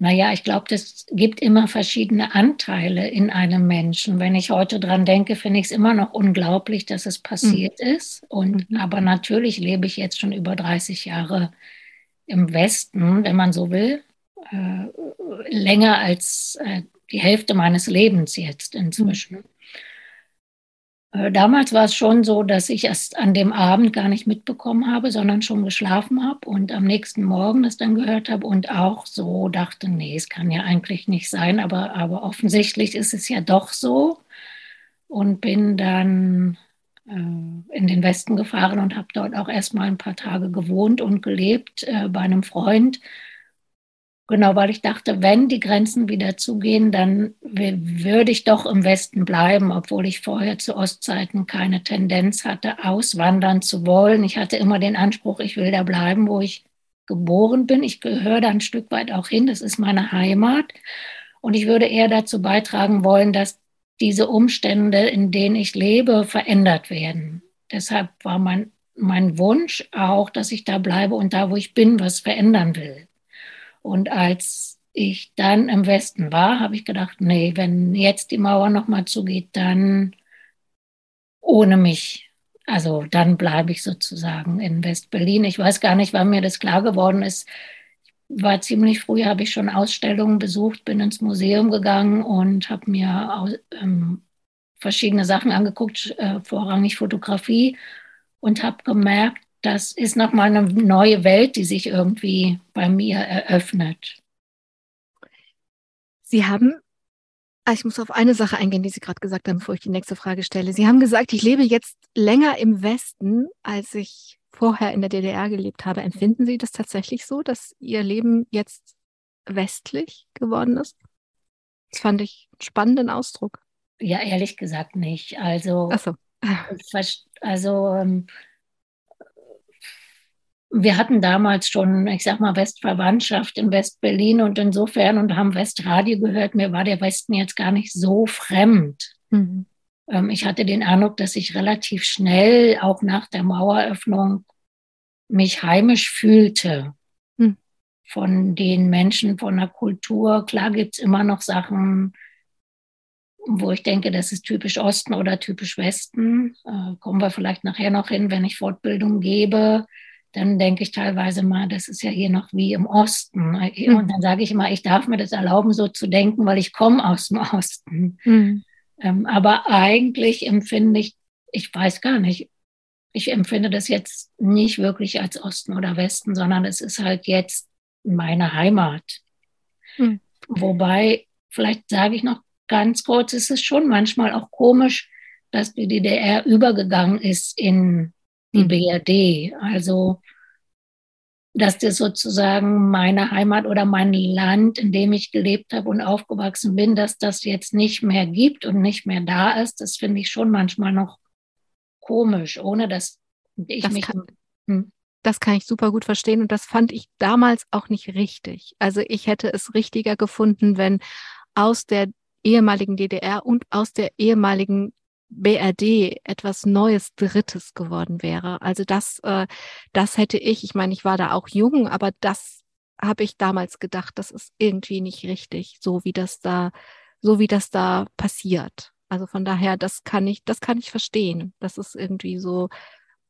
Naja, ich glaube, das gibt immer verschiedene Anteile in einem Menschen. Wenn ich heute dran denke, finde ich es immer noch unglaublich, dass es passiert mhm. ist. Und, mhm. aber natürlich lebe ich jetzt schon über 30 Jahre im Westen, wenn man so will, äh, länger als äh, die Hälfte meines Lebens jetzt inzwischen. Mhm. Äh, damals war es schon so, dass ich erst an dem Abend gar nicht mitbekommen habe, sondern schon geschlafen habe und am nächsten Morgen das dann gehört habe und auch so dachte, nee, es kann ja eigentlich nicht sein, aber, aber offensichtlich ist es ja doch so und bin dann äh, in den Westen gefahren und habe dort auch erst mal ein paar Tage gewohnt und gelebt äh, bei einem Freund Genau, weil ich dachte, wenn die Grenzen wieder zugehen, dann würde ich doch im Westen bleiben, obwohl ich vorher zu Ostzeiten keine Tendenz hatte, auswandern zu wollen. Ich hatte immer den Anspruch, ich will da bleiben, wo ich geboren bin. Ich gehöre da ein Stück weit auch hin. Das ist meine Heimat. Und ich würde eher dazu beitragen wollen, dass diese Umstände, in denen ich lebe, verändert werden. Deshalb war mein, mein Wunsch auch, dass ich da bleibe und da, wo ich bin, was verändern will. Und als ich dann im Westen war, habe ich gedacht, nee, wenn jetzt die Mauer nochmal zugeht, dann ohne mich. Also dann bleibe ich sozusagen in West-Berlin. Ich weiß gar nicht, wann mir das klar geworden ist. War ziemlich früh, habe ich schon Ausstellungen besucht, bin ins Museum gegangen und habe mir ähm, verschiedene Sachen angeguckt, äh, vorrangig Fotografie und habe gemerkt, das ist nochmal eine neue Welt, die sich irgendwie bei mir eröffnet. Sie haben Ah, ich muss auf eine Sache eingehen, die Sie gerade gesagt haben, bevor ich die nächste Frage stelle. Sie haben gesagt, ich lebe jetzt länger im Westen, als ich vorher in der DDR gelebt habe. Empfinden Sie das tatsächlich so, dass Ihr Leben jetzt westlich geworden ist? Das fand ich einen spannenden Ausdruck. Ja, ehrlich gesagt nicht. Also, so. also ähm, wir hatten damals schon, ich sag mal, Westverwandtschaft in West-Berlin und insofern und haben Westradio gehört. Mir war der Westen jetzt gar nicht so fremd. Mhm. Ähm, ich hatte den Eindruck, dass ich relativ schnell, auch nach der Maueröffnung, mich heimisch fühlte. Mhm. Von den Menschen, von der Kultur. Klar gibt's immer noch Sachen, wo ich denke, das ist typisch Osten oder typisch Westen. Äh, kommen wir vielleicht nachher noch hin, wenn ich Fortbildung gebe dann denke ich teilweise mal, das ist ja hier noch wie im Osten. Mhm. Und dann sage ich immer, ich darf mir das erlauben, so zu denken, weil ich komme aus dem Osten. Mhm. Ähm, aber eigentlich empfinde ich, ich weiß gar nicht, ich empfinde das jetzt nicht wirklich als Osten oder Westen, sondern es ist halt jetzt meine Heimat. Mhm. Wobei, vielleicht sage ich noch ganz kurz, es ist schon manchmal auch komisch, dass die DDR übergegangen ist in die mhm. BRD. Also, dass das sozusagen meine Heimat oder mein Land, in dem ich gelebt habe und aufgewachsen bin, dass das jetzt nicht mehr gibt und nicht mehr da ist, das finde ich schon manchmal noch komisch, ohne dass ich das mich. Kann, hm. Das kann ich super gut verstehen und das fand ich damals auch nicht richtig. Also ich hätte es richtiger gefunden, wenn aus der ehemaligen DDR und aus der ehemaligen BRD etwas Neues, Drittes geworden wäre. Also das, äh, das hätte ich, ich meine, ich war da auch jung, aber das habe ich damals gedacht, das ist irgendwie nicht richtig, so wie das da, so wie das da passiert. Also von daher, das kann ich, das kann ich verstehen. Das ist irgendwie so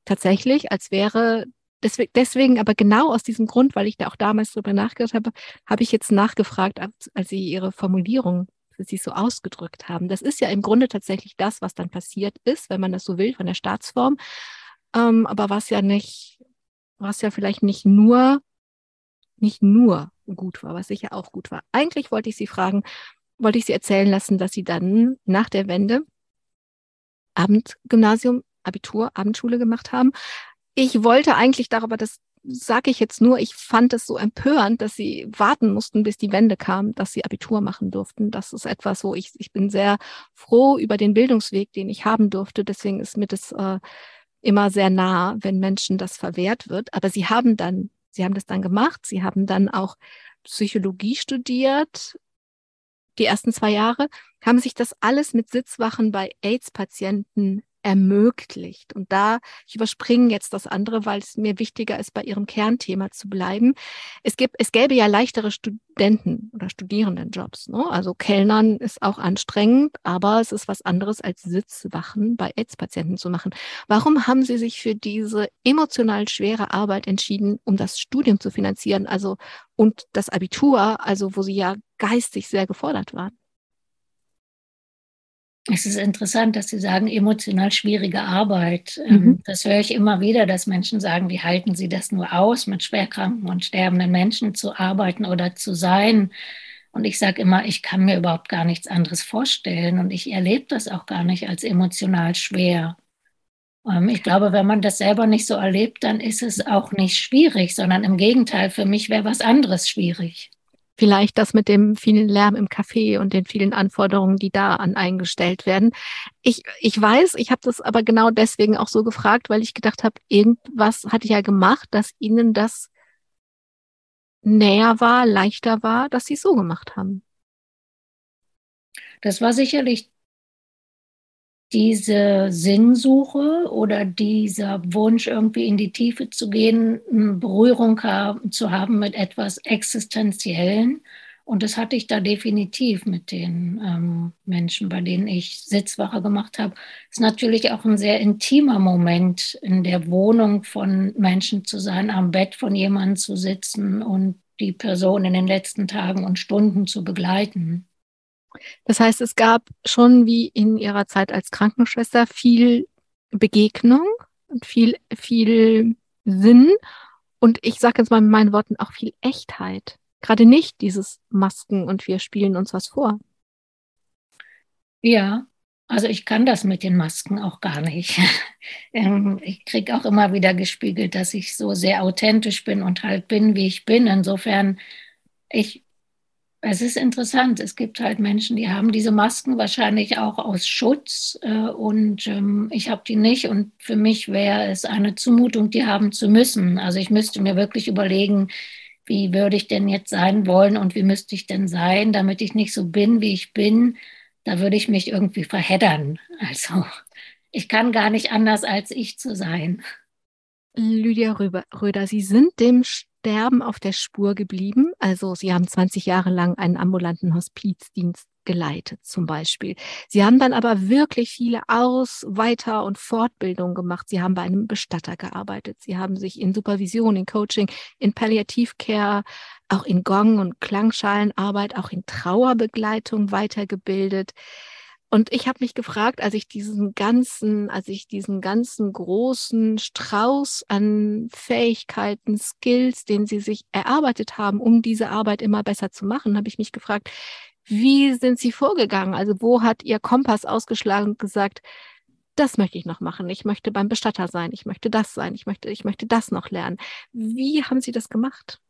tatsächlich, als wäre deswegen, deswegen aber genau aus diesem Grund, weil ich da auch damals drüber nachgedacht habe, habe ich jetzt nachgefragt, als Sie Ihre Formulierung sie so ausgedrückt haben. Das ist ja im Grunde tatsächlich das, was dann passiert ist, wenn man das so will, von der Staatsform. Ähm, aber was ja nicht, was ja vielleicht nicht nur, nicht nur gut war, was sicher auch gut war. Eigentlich wollte ich Sie fragen, wollte ich Sie erzählen lassen, dass Sie dann nach der Wende Abendgymnasium, Abitur, Abendschule gemacht haben. Ich wollte eigentlich darüber das sage ich jetzt nur, ich fand es so empörend, dass sie warten mussten, bis die Wende kam, dass sie Abitur machen durften. Das ist etwas, wo ich, ich bin sehr froh über den Bildungsweg, den ich haben durfte. Deswegen ist mir das äh, immer sehr nah, wenn Menschen das verwehrt wird. Aber sie haben dann, sie haben das dann gemacht. Sie haben dann auch Psychologie studiert, die ersten zwei Jahre, haben sich das alles mit Sitzwachen bei AIDS-Patienten ermöglicht. Und da, ich überspringe jetzt das andere, weil es mir wichtiger ist, bei Ihrem Kernthema zu bleiben. Es gibt, es gäbe ja leichtere Studenten oder Studierendenjobs. Ne? Also Kellnern ist auch anstrengend, aber es ist was anderes als Sitzwachen bei AIDS-Patienten zu machen. Warum haben Sie sich für diese emotional schwere Arbeit entschieden, um das Studium zu finanzieren, also und das Abitur, also wo Sie ja geistig sehr gefordert waren? Es ist interessant, dass Sie sagen, emotional schwierige Arbeit. Ähm, mhm. Das höre ich immer wieder, dass Menschen sagen, wie halten Sie das nur aus, mit schwerkranken und sterbenden Menschen zu arbeiten oder zu sein? Und ich sage immer, ich kann mir überhaupt gar nichts anderes vorstellen und ich erlebe das auch gar nicht als emotional schwer. Ähm, ich glaube, wenn man das selber nicht so erlebt, dann ist es auch nicht schwierig, sondern im Gegenteil, für mich wäre was anderes schwierig. Vielleicht das mit dem vielen Lärm im Café und den vielen Anforderungen, die da an eingestellt werden. Ich, ich weiß, ich habe das aber genau deswegen auch so gefragt, weil ich gedacht habe, irgendwas hatte ich ja gemacht, dass Ihnen das näher war, leichter war, dass Sie es so gemacht haben. Das war sicherlich diese Sinnsuche oder dieser Wunsch, irgendwie in die Tiefe zu gehen, Berührung haben, zu haben mit etwas Existenziellen. Und das hatte ich da definitiv mit den ähm, Menschen, bei denen ich Sitzwache gemacht habe. Ist natürlich auch ein sehr intimer Moment, in der Wohnung von Menschen zu sein, am Bett von jemandem zu sitzen und die Person in den letzten Tagen und Stunden zu begleiten. Das heißt, es gab schon wie in Ihrer Zeit als Krankenschwester viel Begegnung und viel, viel Sinn und ich sage jetzt mal mit meinen Worten auch viel Echtheit. Gerade nicht dieses Masken und wir spielen uns was vor. Ja, also ich kann das mit den Masken auch gar nicht. Ähm, ich kriege auch immer wieder gespiegelt, dass ich so sehr authentisch bin und halt bin, wie ich bin. Insofern, ich, es ist interessant. Es gibt halt Menschen, die haben diese Masken wahrscheinlich auch aus Schutz äh, und ähm, ich habe die nicht. Und für mich wäre es eine Zumutung, die haben zu müssen. Also ich müsste mir wirklich überlegen, wie würde ich denn jetzt sein wollen und wie müsste ich denn sein, damit ich nicht so bin, wie ich bin da würde ich mich irgendwie verheddern. Also ich kann gar nicht anders, als ich zu sein. Lydia Röder, Sie sind dem Sterben auf der Spur geblieben. Also Sie haben 20 Jahre lang einen ambulanten Hospizdienst geleitet zum Beispiel. Sie haben dann aber wirklich viele Aus-, Weiter- und Fortbildungen gemacht. Sie haben bei einem Bestatter gearbeitet. Sie haben sich in Supervision, in Coaching, in Palliativcare, auch in Gong- und Klangschalenarbeit, auch in Trauerbegleitung weitergebildet. Und ich habe mich gefragt, als ich diesen ganzen, als ich diesen ganzen großen Strauß an Fähigkeiten, Skills, den sie sich erarbeitet haben, um diese Arbeit immer besser zu machen, habe ich mich gefragt, wie sind Sie vorgegangen? Also wo hat Ihr Kompass ausgeschlagen und gesagt, das möchte ich noch machen. Ich möchte beim Bestatter sein. Ich möchte das sein. Ich möchte, ich möchte das noch lernen. Wie haben Sie das gemacht?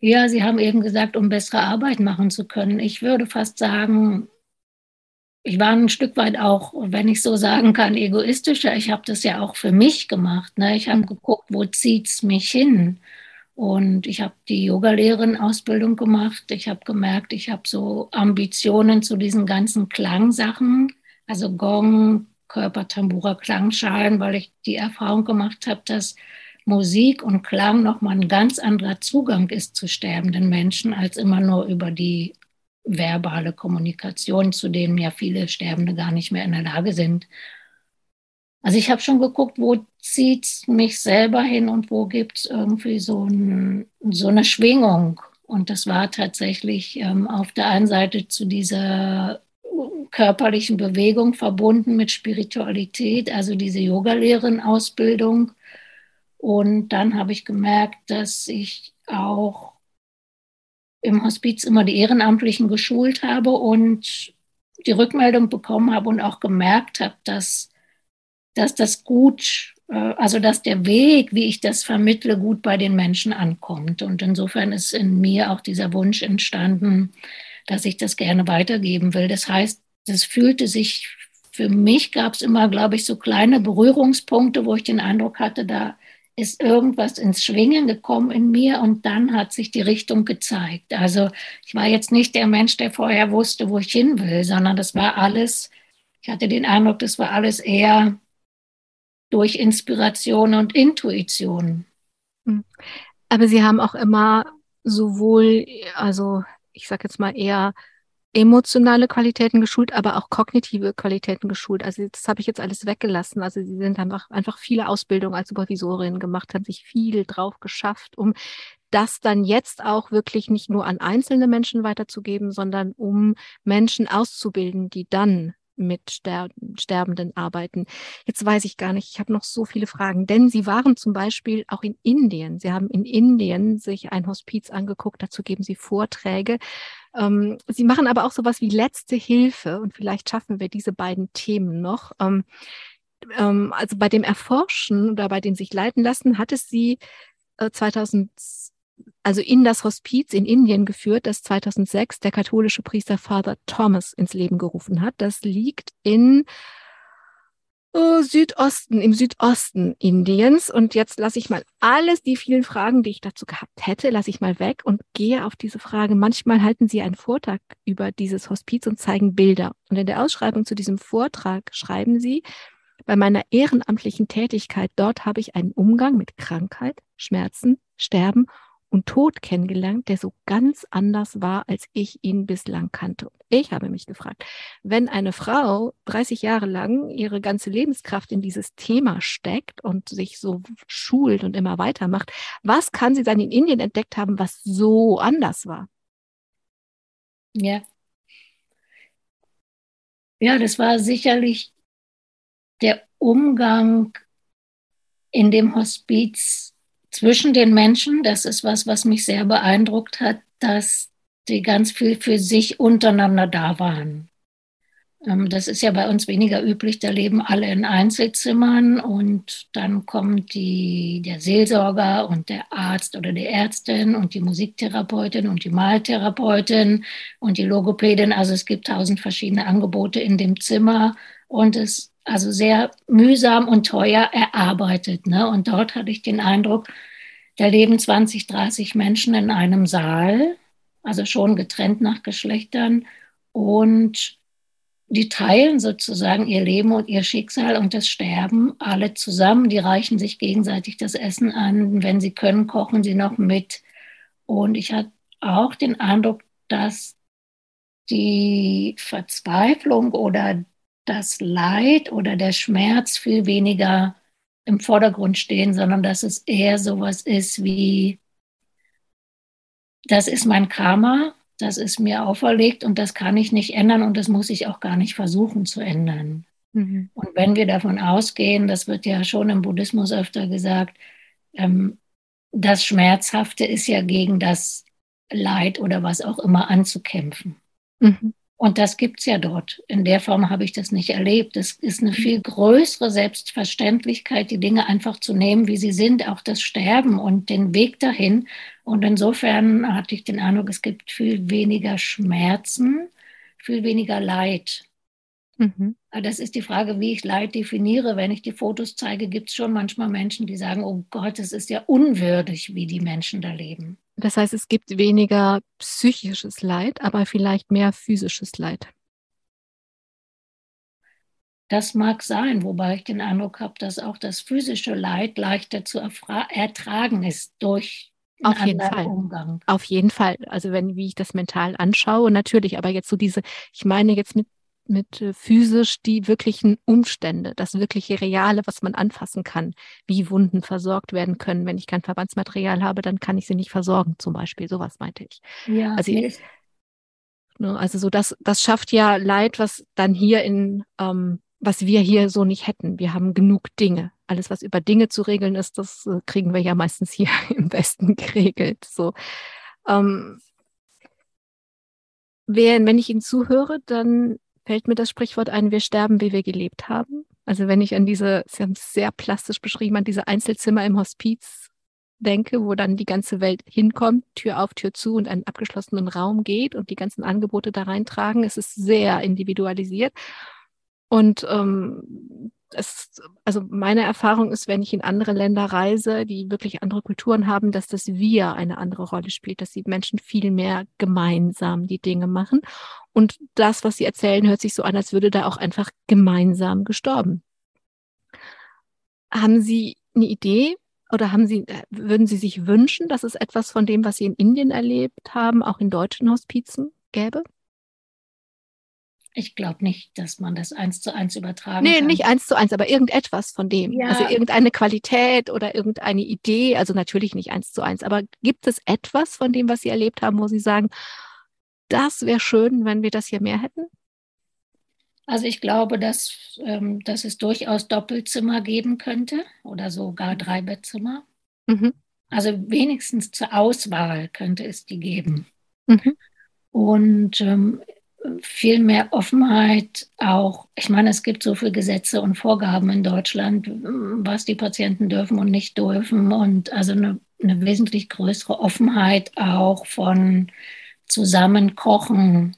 Ja, Sie haben eben gesagt, um bessere Arbeit machen zu können. Ich würde fast sagen, ich war ein Stück weit auch, wenn ich so sagen kann, egoistischer. Ich habe das ja auch für mich gemacht. Ne? Ich habe geguckt, wo zieht es mich hin? Und ich habe die Yogalehrerin-Ausbildung gemacht. Ich habe gemerkt, ich habe so Ambitionen zu diesen ganzen Klangsachen, also Gong, Körper, Tambura, Klangschalen, weil ich die Erfahrung gemacht habe, dass Musik und Klang nochmal ein ganz anderer Zugang ist zu sterbenden Menschen, als immer nur über die verbale Kommunikation, zu denen ja viele Sterbende gar nicht mehr in der Lage sind. Also ich habe schon geguckt, wo zieht mich selber hin und wo gibt es irgendwie so, ein, so, eine Schwingung. Und das war tatsächlich ähm, auf der einen Seite zu dieser körperlichen Bewegung verbunden mit Spiritualität, also diese Yogalehrerin-Ausbildung. Und dann habe ich gemerkt, dass ich auch im Hospiz immer die Ehrenamtlichen geschult habe und die Rückmeldung bekommen habe und auch gemerkt habe, dass dass das gut, äh, also dass der Weg, wie ich das vermittle, gut bei den Menschen ankommt. Und insofern ist in mir auch dieser Wunsch entstanden, dass ich das gerne weitergeben will. Das heißt, das fühlte sich, für mich gab es immer, glaube ich, so kleine Berührungspunkte, wo ich den Eindruck hatte, da ist irgendwas ins Schwingen gekommen in mir und dann hat sich die Richtung gezeigt. Also ich war jetzt nicht der Mensch, der vorher wusste, wo ich hin will, sondern das war alles, ich hatte den Eindruck, das war alles eher durch Inspiration und Intuition. Hm. Aber Sie haben auch immer sowohl, also ich sage jetzt mal eher emotionale Qualitäten geschult, aber auch kognitive Qualitäten geschult. Also das habe ich jetzt alles weggelassen. Also Sie sind einfach, einfach viele Ausbildungen als Supervisorin gemacht, haben sich viel drauf geschafft, um das dann jetzt auch wirklich nicht nur an einzelne Menschen weiterzugeben, sondern um Menschen auszubilden, die dann mit Ster Sterbenden arbeiten. Jetzt weiß ich gar nicht, ich habe noch so viele Fragen, denn Sie waren zum Beispiel auch in Indien. Sie haben in Indien sich ein Hospiz angeguckt, dazu geben Sie Vorträge. Ähm, Sie machen aber auch sowas wie letzte Hilfe und vielleicht schaffen wir diese beiden Themen noch. Ähm, ähm, also bei dem Erforschen oder bei dem sich leiten lassen, hat es Sie äh, 2000 also in das Hospiz in Indien geführt, das 2006 der katholische Priester Father Thomas ins Leben gerufen hat. Das liegt in oh, Südosten, im Südosten Indiens. Und jetzt lasse ich mal alles, die vielen Fragen, die ich dazu gehabt hätte, lasse ich mal weg und gehe auf diese Frage. Manchmal halten Sie einen Vortrag über dieses Hospiz und zeigen Bilder. Und in der Ausschreibung zu diesem Vortrag schreiben Sie, bei meiner ehrenamtlichen Tätigkeit dort habe ich einen Umgang mit Krankheit, Schmerzen, Sterben und Tod kennengelernt, der so ganz anders war, als ich ihn bislang kannte. Ich habe mich gefragt, wenn eine Frau 30 Jahre lang ihre ganze Lebenskraft in dieses Thema steckt und sich so schult und immer weitermacht, was kann sie dann in Indien entdeckt haben, was so anders war? Ja. Ja, das war sicherlich der Umgang in dem Hospiz zwischen den Menschen, das ist was, was mich sehr beeindruckt hat, dass die ganz viel für sich untereinander da waren. Ähm, das ist ja bei uns weniger üblich, da leben alle in Einzelzimmern und dann kommt die, der Seelsorger und der Arzt oder die Ärztin und die Musiktherapeutin und die Maltherapeutin und die Logopädin. Also es gibt tausend verschiedene Angebote in dem Zimmer und es also sehr mühsam und teuer erarbeitet. Ne? Und dort hatte ich den Eindruck, da leben 20, 30 Menschen in einem Saal, also schon getrennt nach Geschlechtern und die teilen sozusagen ihr Leben und ihr Schicksal und das Sterben alle zusammen. Die reichen sich gegenseitig das Essen an. Wenn sie können, kochen sie noch mit. Und ich hatte auch den Eindruck, dass die Verzweiflung oder das Leid oder der Schmerz viel weniger im Vordergrund stehen, sondern dass es eher sowas ist wie, das ist mein Karma, das ist mir auferlegt und das kann ich nicht ändern und das muss ich auch gar nicht versuchen zu ändern. Mhm. Und wenn wir davon ausgehen, das wird ja schon im Buddhismus öfter gesagt, ähm, das Schmerzhafte ist ja gegen das Leid oder was auch immer anzukämpfen. Mhm. Und das gibt es ja dort. In der Form habe ich das nicht erlebt. Es ist eine viel größere Selbstverständlichkeit, die Dinge einfach zu nehmen, wie sie sind, auch das Sterben und den Weg dahin. Und insofern hatte ich den Eindruck, es gibt viel weniger Schmerzen, viel weniger Leid. Mhm. Das ist die Frage, wie ich Leid definiere. Wenn ich die Fotos zeige, gibt es schon manchmal Menschen, die sagen, oh Gott, es ist ja unwürdig, wie die Menschen da leben. Das heißt, es gibt weniger psychisches Leid, aber vielleicht mehr physisches Leid. Das mag sein, wobei ich den Eindruck habe, dass auch das physische Leid leichter zu ertragen ist durch auf jeden Fall. Umgang. Auf jeden Fall. Also wenn, wie ich das mental anschaue, natürlich, aber jetzt so diese, ich meine jetzt mit mit äh, physisch die wirklichen Umstände, das wirkliche Reale, was man anfassen kann, wie Wunden versorgt werden können. Wenn ich kein Verbandsmaterial habe, dann kann ich sie nicht versorgen, zum Beispiel. Sowas meinte ich. Ja, also, ich, ne, also so das, das schafft ja Leid, was dann hier in, ähm, was wir hier so nicht hätten. Wir haben genug Dinge. Alles, was über Dinge zu regeln ist, das äh, kriegen wir ja meistens hier im Westen geregelt. So. Ähm, wenn ich Ihnen zuhöre, dann fällt mir das Sprichwort ein, wir sterben, wie wir gelebt haben. Also wenn ich an diese, Sie haben es sehr plastisch beschrieben, an diese Einzelzimmer im Hospiz denke, wo dann die ganze Welt hinkommt, Tür auf, Tür zu und einen abgeschlossenen Raum geht und die ganzen Angebote da reintragen. Es ist sehr individualisiert. Und ähm, es, also meine Erfahrung ist, wenn ich in andere Länder reise, die wirklich andere Kulturen haben, dass das Wir eine andere Rolle spielt, dass die Menschen viel mehr gemeinsam die Dinge machen. Und das, was sie erzählen, hört sich so an, als würde da auch einfach gemeinsam gestorben. Haben Sie eine Idee oder haben Sie, äh, würden Sie sich wünschen, dass es etwas von dem, was Sie in Indien erlebt haben, auch in deutschen Hospizen gäbe? Ich glaube nicht, dass man das eins zu eins übertragen nee, kann. Nee, nicht eins zu eins, aber irgendetwas von dem. Ja. Also irgendeine Qualität oder irgendeine Idee. Also natürlich nicht eins zu eins, aber gibt es etwas von dem, was Sie erlebt haben, wo Sie sagen, das wäre schön, wenn wir das hier mehr hätten? Also ich glaube, dass, ähm, dass es durchaus Doppelzimmer geben könnte oder sogar Dreibettzimmer. Mhm. Also wenigstens zur Auswahl könnte es die geben. Mhm. Und ähm, viel mehr Offenheit auch. Ich meine, es gibt so viele Gesetze und Vorgaben in Deutschland, was die Patienten dürfen und nicht dürfen. Und also eine, eine wesentlich größere Offenheit auch von Zusammenkochen.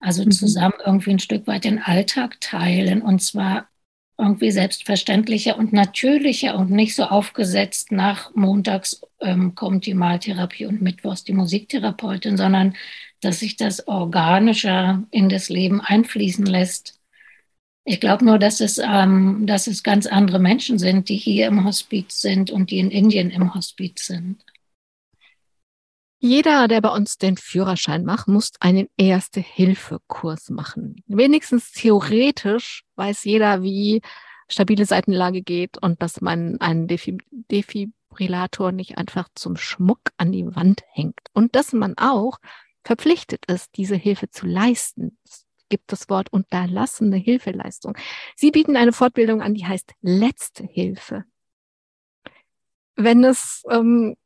Also mhm. zusammen irgendwie ein Stück weit den Alltag teilen und zwar irgendwie selbstverständlicher und natürlicher und nicht so aufgesetzt nach montags ähm, kommt die Maltherapie und mittwochs die Musiktherapeutin, sondern dass sich das organischer in das Leben einfließen lässt. Ich glaube nur, dass es, ähm, dass es ganz andere Menschen sind, die hier im Hospiz sind und die in Indien im Hospiz sind. Jeder, der bei uns den Führerschein macht, muss einen Erste-Hilfe-Kurs machen. Wenigstens theoretisch weiß jeder, wie stabile Seitenlage geht und dass man einen Defibrillator nicht einfach zum Schmuck an die Wand hängt. Und dass man auch verpflichtet ist, diese Hilfe zu leisten. Es gibt das Wort unterlassene Hilfeleistung. Sie bieten eine Fortbildung an, die heißt Letzte Hilfe. Wenn es, ähm,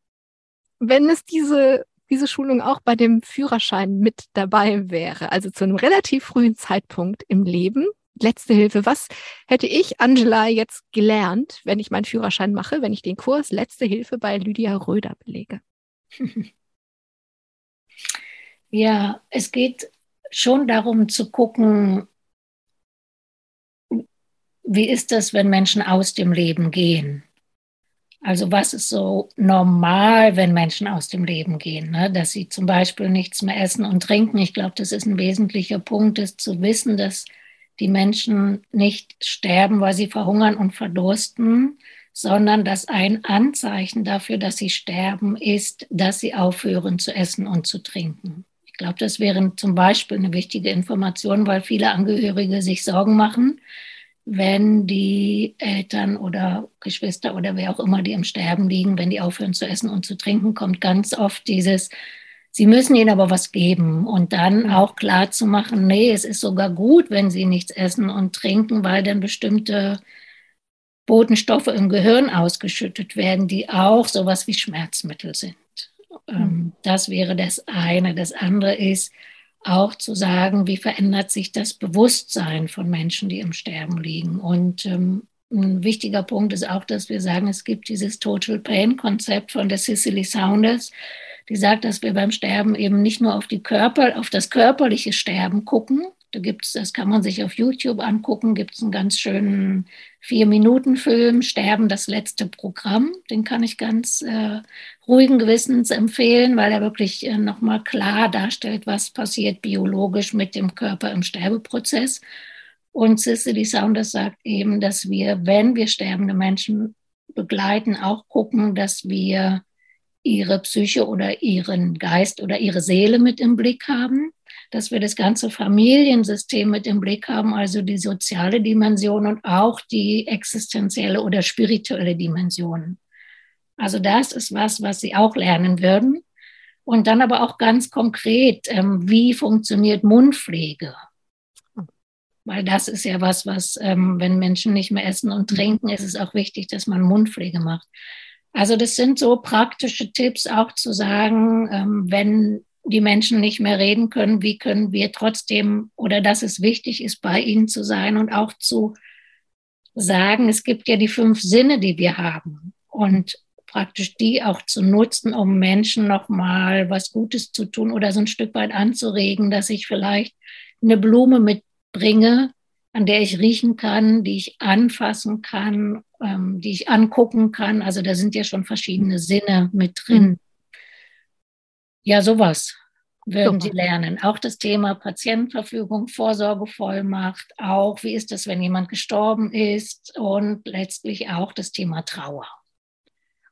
wenn es diese diese Schulung auch bei dem Führerschein mit dabei wäre. Also zu einem relativ frühen Zeitpunkt im Leben. Letzte Hilfe. Was hätte ich, Angela, jetzt gelernt, wenn ich meinen Führerschein mache, wenn ich den Kurs Letzte Hilfe bei Lydia Röder belege? Ja, es geht schon darum zu gucken, wie ist das, wenn Menschen aus dem Leben gehen? Also was ist so normal, wenn Menschen aus dem Leben gehen, ne? dass sie zum Beispiel nichts mehr essen und trinken. Ich glaube, das ist ein wesentlicher Punkt, ist zu wissen, dass die Menschen nicht sterben, weil sie verhungern und verdursten, sondern dass ein Anzeichen dafür, dass sie sterben, ist, dass sie aufhören zu essen und zu trinken. Ich glaube, das wäre zum Beispiel eine wichtige Information, weil viele Angehörige sich Sorgen machen, wenn die Eltern oder Geschwister oder wer auch immer, die im Sterben liegen, wenn die aufhören zu essen und zu trinken, kommt ganz oft dieses, sie müssen ihnen aber was geben und dann auch klar zu machen, nee, es ist sogar gut, wenn sie nichts essen und trinken, weil dann bestimmte Botenstoffe im Gehirn ausgeschüttet werden, die auch sowas wie Schmerzmittel sind. Mhm. Das wäre das eine. Das andere ist, auch zu sagen, wie verändert sich das Bewusstsein von Menschen, die im Sterben liegen. Und ähm, ein wichtiger Punkt ist auch, dass wir sagen, es gibt dieses Total Pain Konzept von der Cicely Saunders, die sagt, dass wir beim Sterben eben nicht nur auf die Körper, auf das körperliche Sterben gucken, da gibt's, das kann man sich auf YouTube angucken, gibt es einen ganz schönen Vier-Minuten-Film, Sterben, das letzte Programm. Den kann ich ganz äh, ruhigen Gewissens empfehlen, weil er wirklich äh, nochmal klar darstellt, was passiert biologisch mit dem Körper im Sterbeprozess. Und Cicely Saunders sagt eben, dass wir, wenn wir sterbende Menschen begleiten, auch gucken, dass wir ihre Psyche oder ihren Geist oder ihre Seele mit im Blick haben dass wir das ganze Familiensystem mit im Blick haben, also die soziale Dimension und auch die existenzielle oder spirituelle Dimension. Also das ist was, was Sie auch lernen würden. Und dann aber auch ganz konkret, ähm, wie funktioniert Mundpflege? Weil das ist ja was, was, ähm, wenn Menschen nicht mehr essen und trinken, ist es auch wichtig, dass man Mundpflege macht. Also das sind so praktische Tipps, auch zu sagen, ähm, wenn die Menschen nicht mehr reden können, wie können wir trotzdem oder dass es wichtig ist, bei ihnen zu sein und auch zu sagen, es gibt ja die fünf Sinne, die wir haben und praktisch die auch zu nutzen, um Menschen nochmal was Gutes zu tun oder so ein Stück weit anzuregen, dass ich vielleicht eine Blume mitbringe, an der ich riechen kann, die ich anfassen kann, ähm, die ich angucken kann. Also da sind ja schon verschiedene Sinne mit drin. Ja, sowas würden Super. Sie lernen. Auch das Thema Patientenverfügung, Vorsorgevollmacht, auch wie ist es, wenn jemand gestorben ist und letztlich auch das Thema Trauer.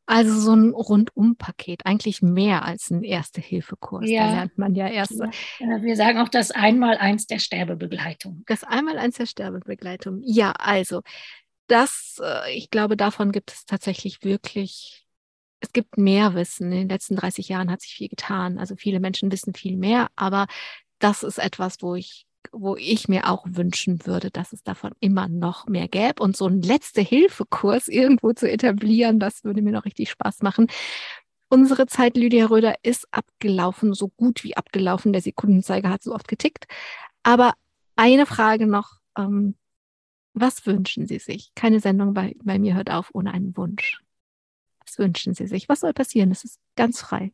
Also so ein Rundumpaket, eigentlich mehr als ein Erste-Hilfe-Kurs. Ja. Da lernt man ja erst. Wir sagen auch das Einmaleins der Sterbebegleitung. Das Einmaleins der Sterbebegleitung. Ja, also das, äh, ich glaube, davon gibt es tatsächlich wirklich es gibt mehr Wissen. In den letzten 30 Jahren hat sich viel getan. Also viele Menschen wissen viel mehr, aber das ist etwas, wo ich wo ich mir auch wünschen würde, dass es davon immer noch mehr gäbe und so ein Letzte-Hilfe-Kurs irgendwo zu etablieren, das würde mir noch richtig Spaß machen. Unsere Zeit, Lydia Röder, ist abgelaufen, so gut wie abgelaufen. Der Sekundenzeiger hat so oft getickt. Aber eine Frage noch. Ähm, was wünschen Sie sich? Keine Sendung bei, bei mir hört auf ohne einen Wunsch. Was wünschen Sie sich? Was soll passieren? Es ist ganz frei.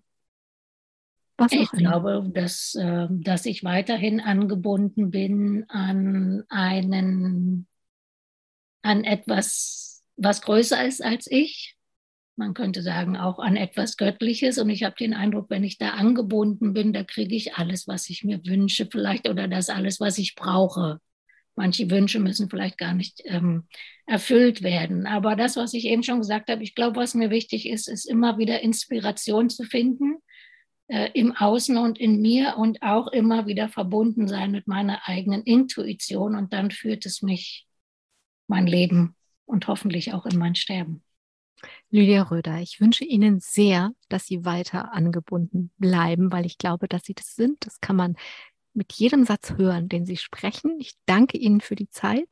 Was ich glaube, dass, äh, dass ich weiterhin angebunden bin an einen, an etwas, was größer ist als ich. Man könnte sagen, auch an etwas Göttliches. Und ich habe den Eindruck, wenn ich da angebunden bin, da kriege ich alles, was ich mir wünsche, vielleicht oder das alles, was ich brauche. Manche Wünsche müssen vielleicht gar nicht ähm, erfüllt werden. Aber das, was ich eben schon gesagt habe, ich glaube, was mir wichtig ist, ist immer wieder Inspiration zu finden äh, im Außen und in mir und auch immer wieder verbunden sein mit meiner eigenen Intuition. Und dann führt es mich mein Leben und hoffentlich auch in mein Sterben. Lydia Röder, ich wünsche Ihnen sehr, dass Sie weiter angebunden bleiben, weil ich glaube, dass Sie das sind. Das kann man mit jedem Satz hören, den Sie sprechen. Ich danke Ihnen für die Zeit,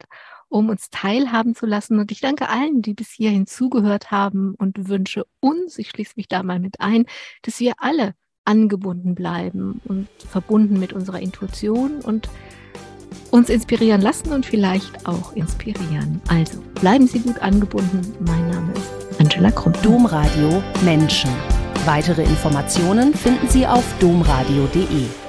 um uns teilhaben zu lassen. Und ich danke allen, die bis hierhin zugehört haben und wünsche uns, ich schließe mich da mal mit ein, dass wir alle angebunden bleiben und verbunden mit unserer Intuition und uns inspirieren lassen und vielleicht auch inspirieren. Also bleiben Sie gut angebunden. Mein Name ist Angela Krumm. Domradio Menschen. Weitere Informationen finden Sie auf domradio.de.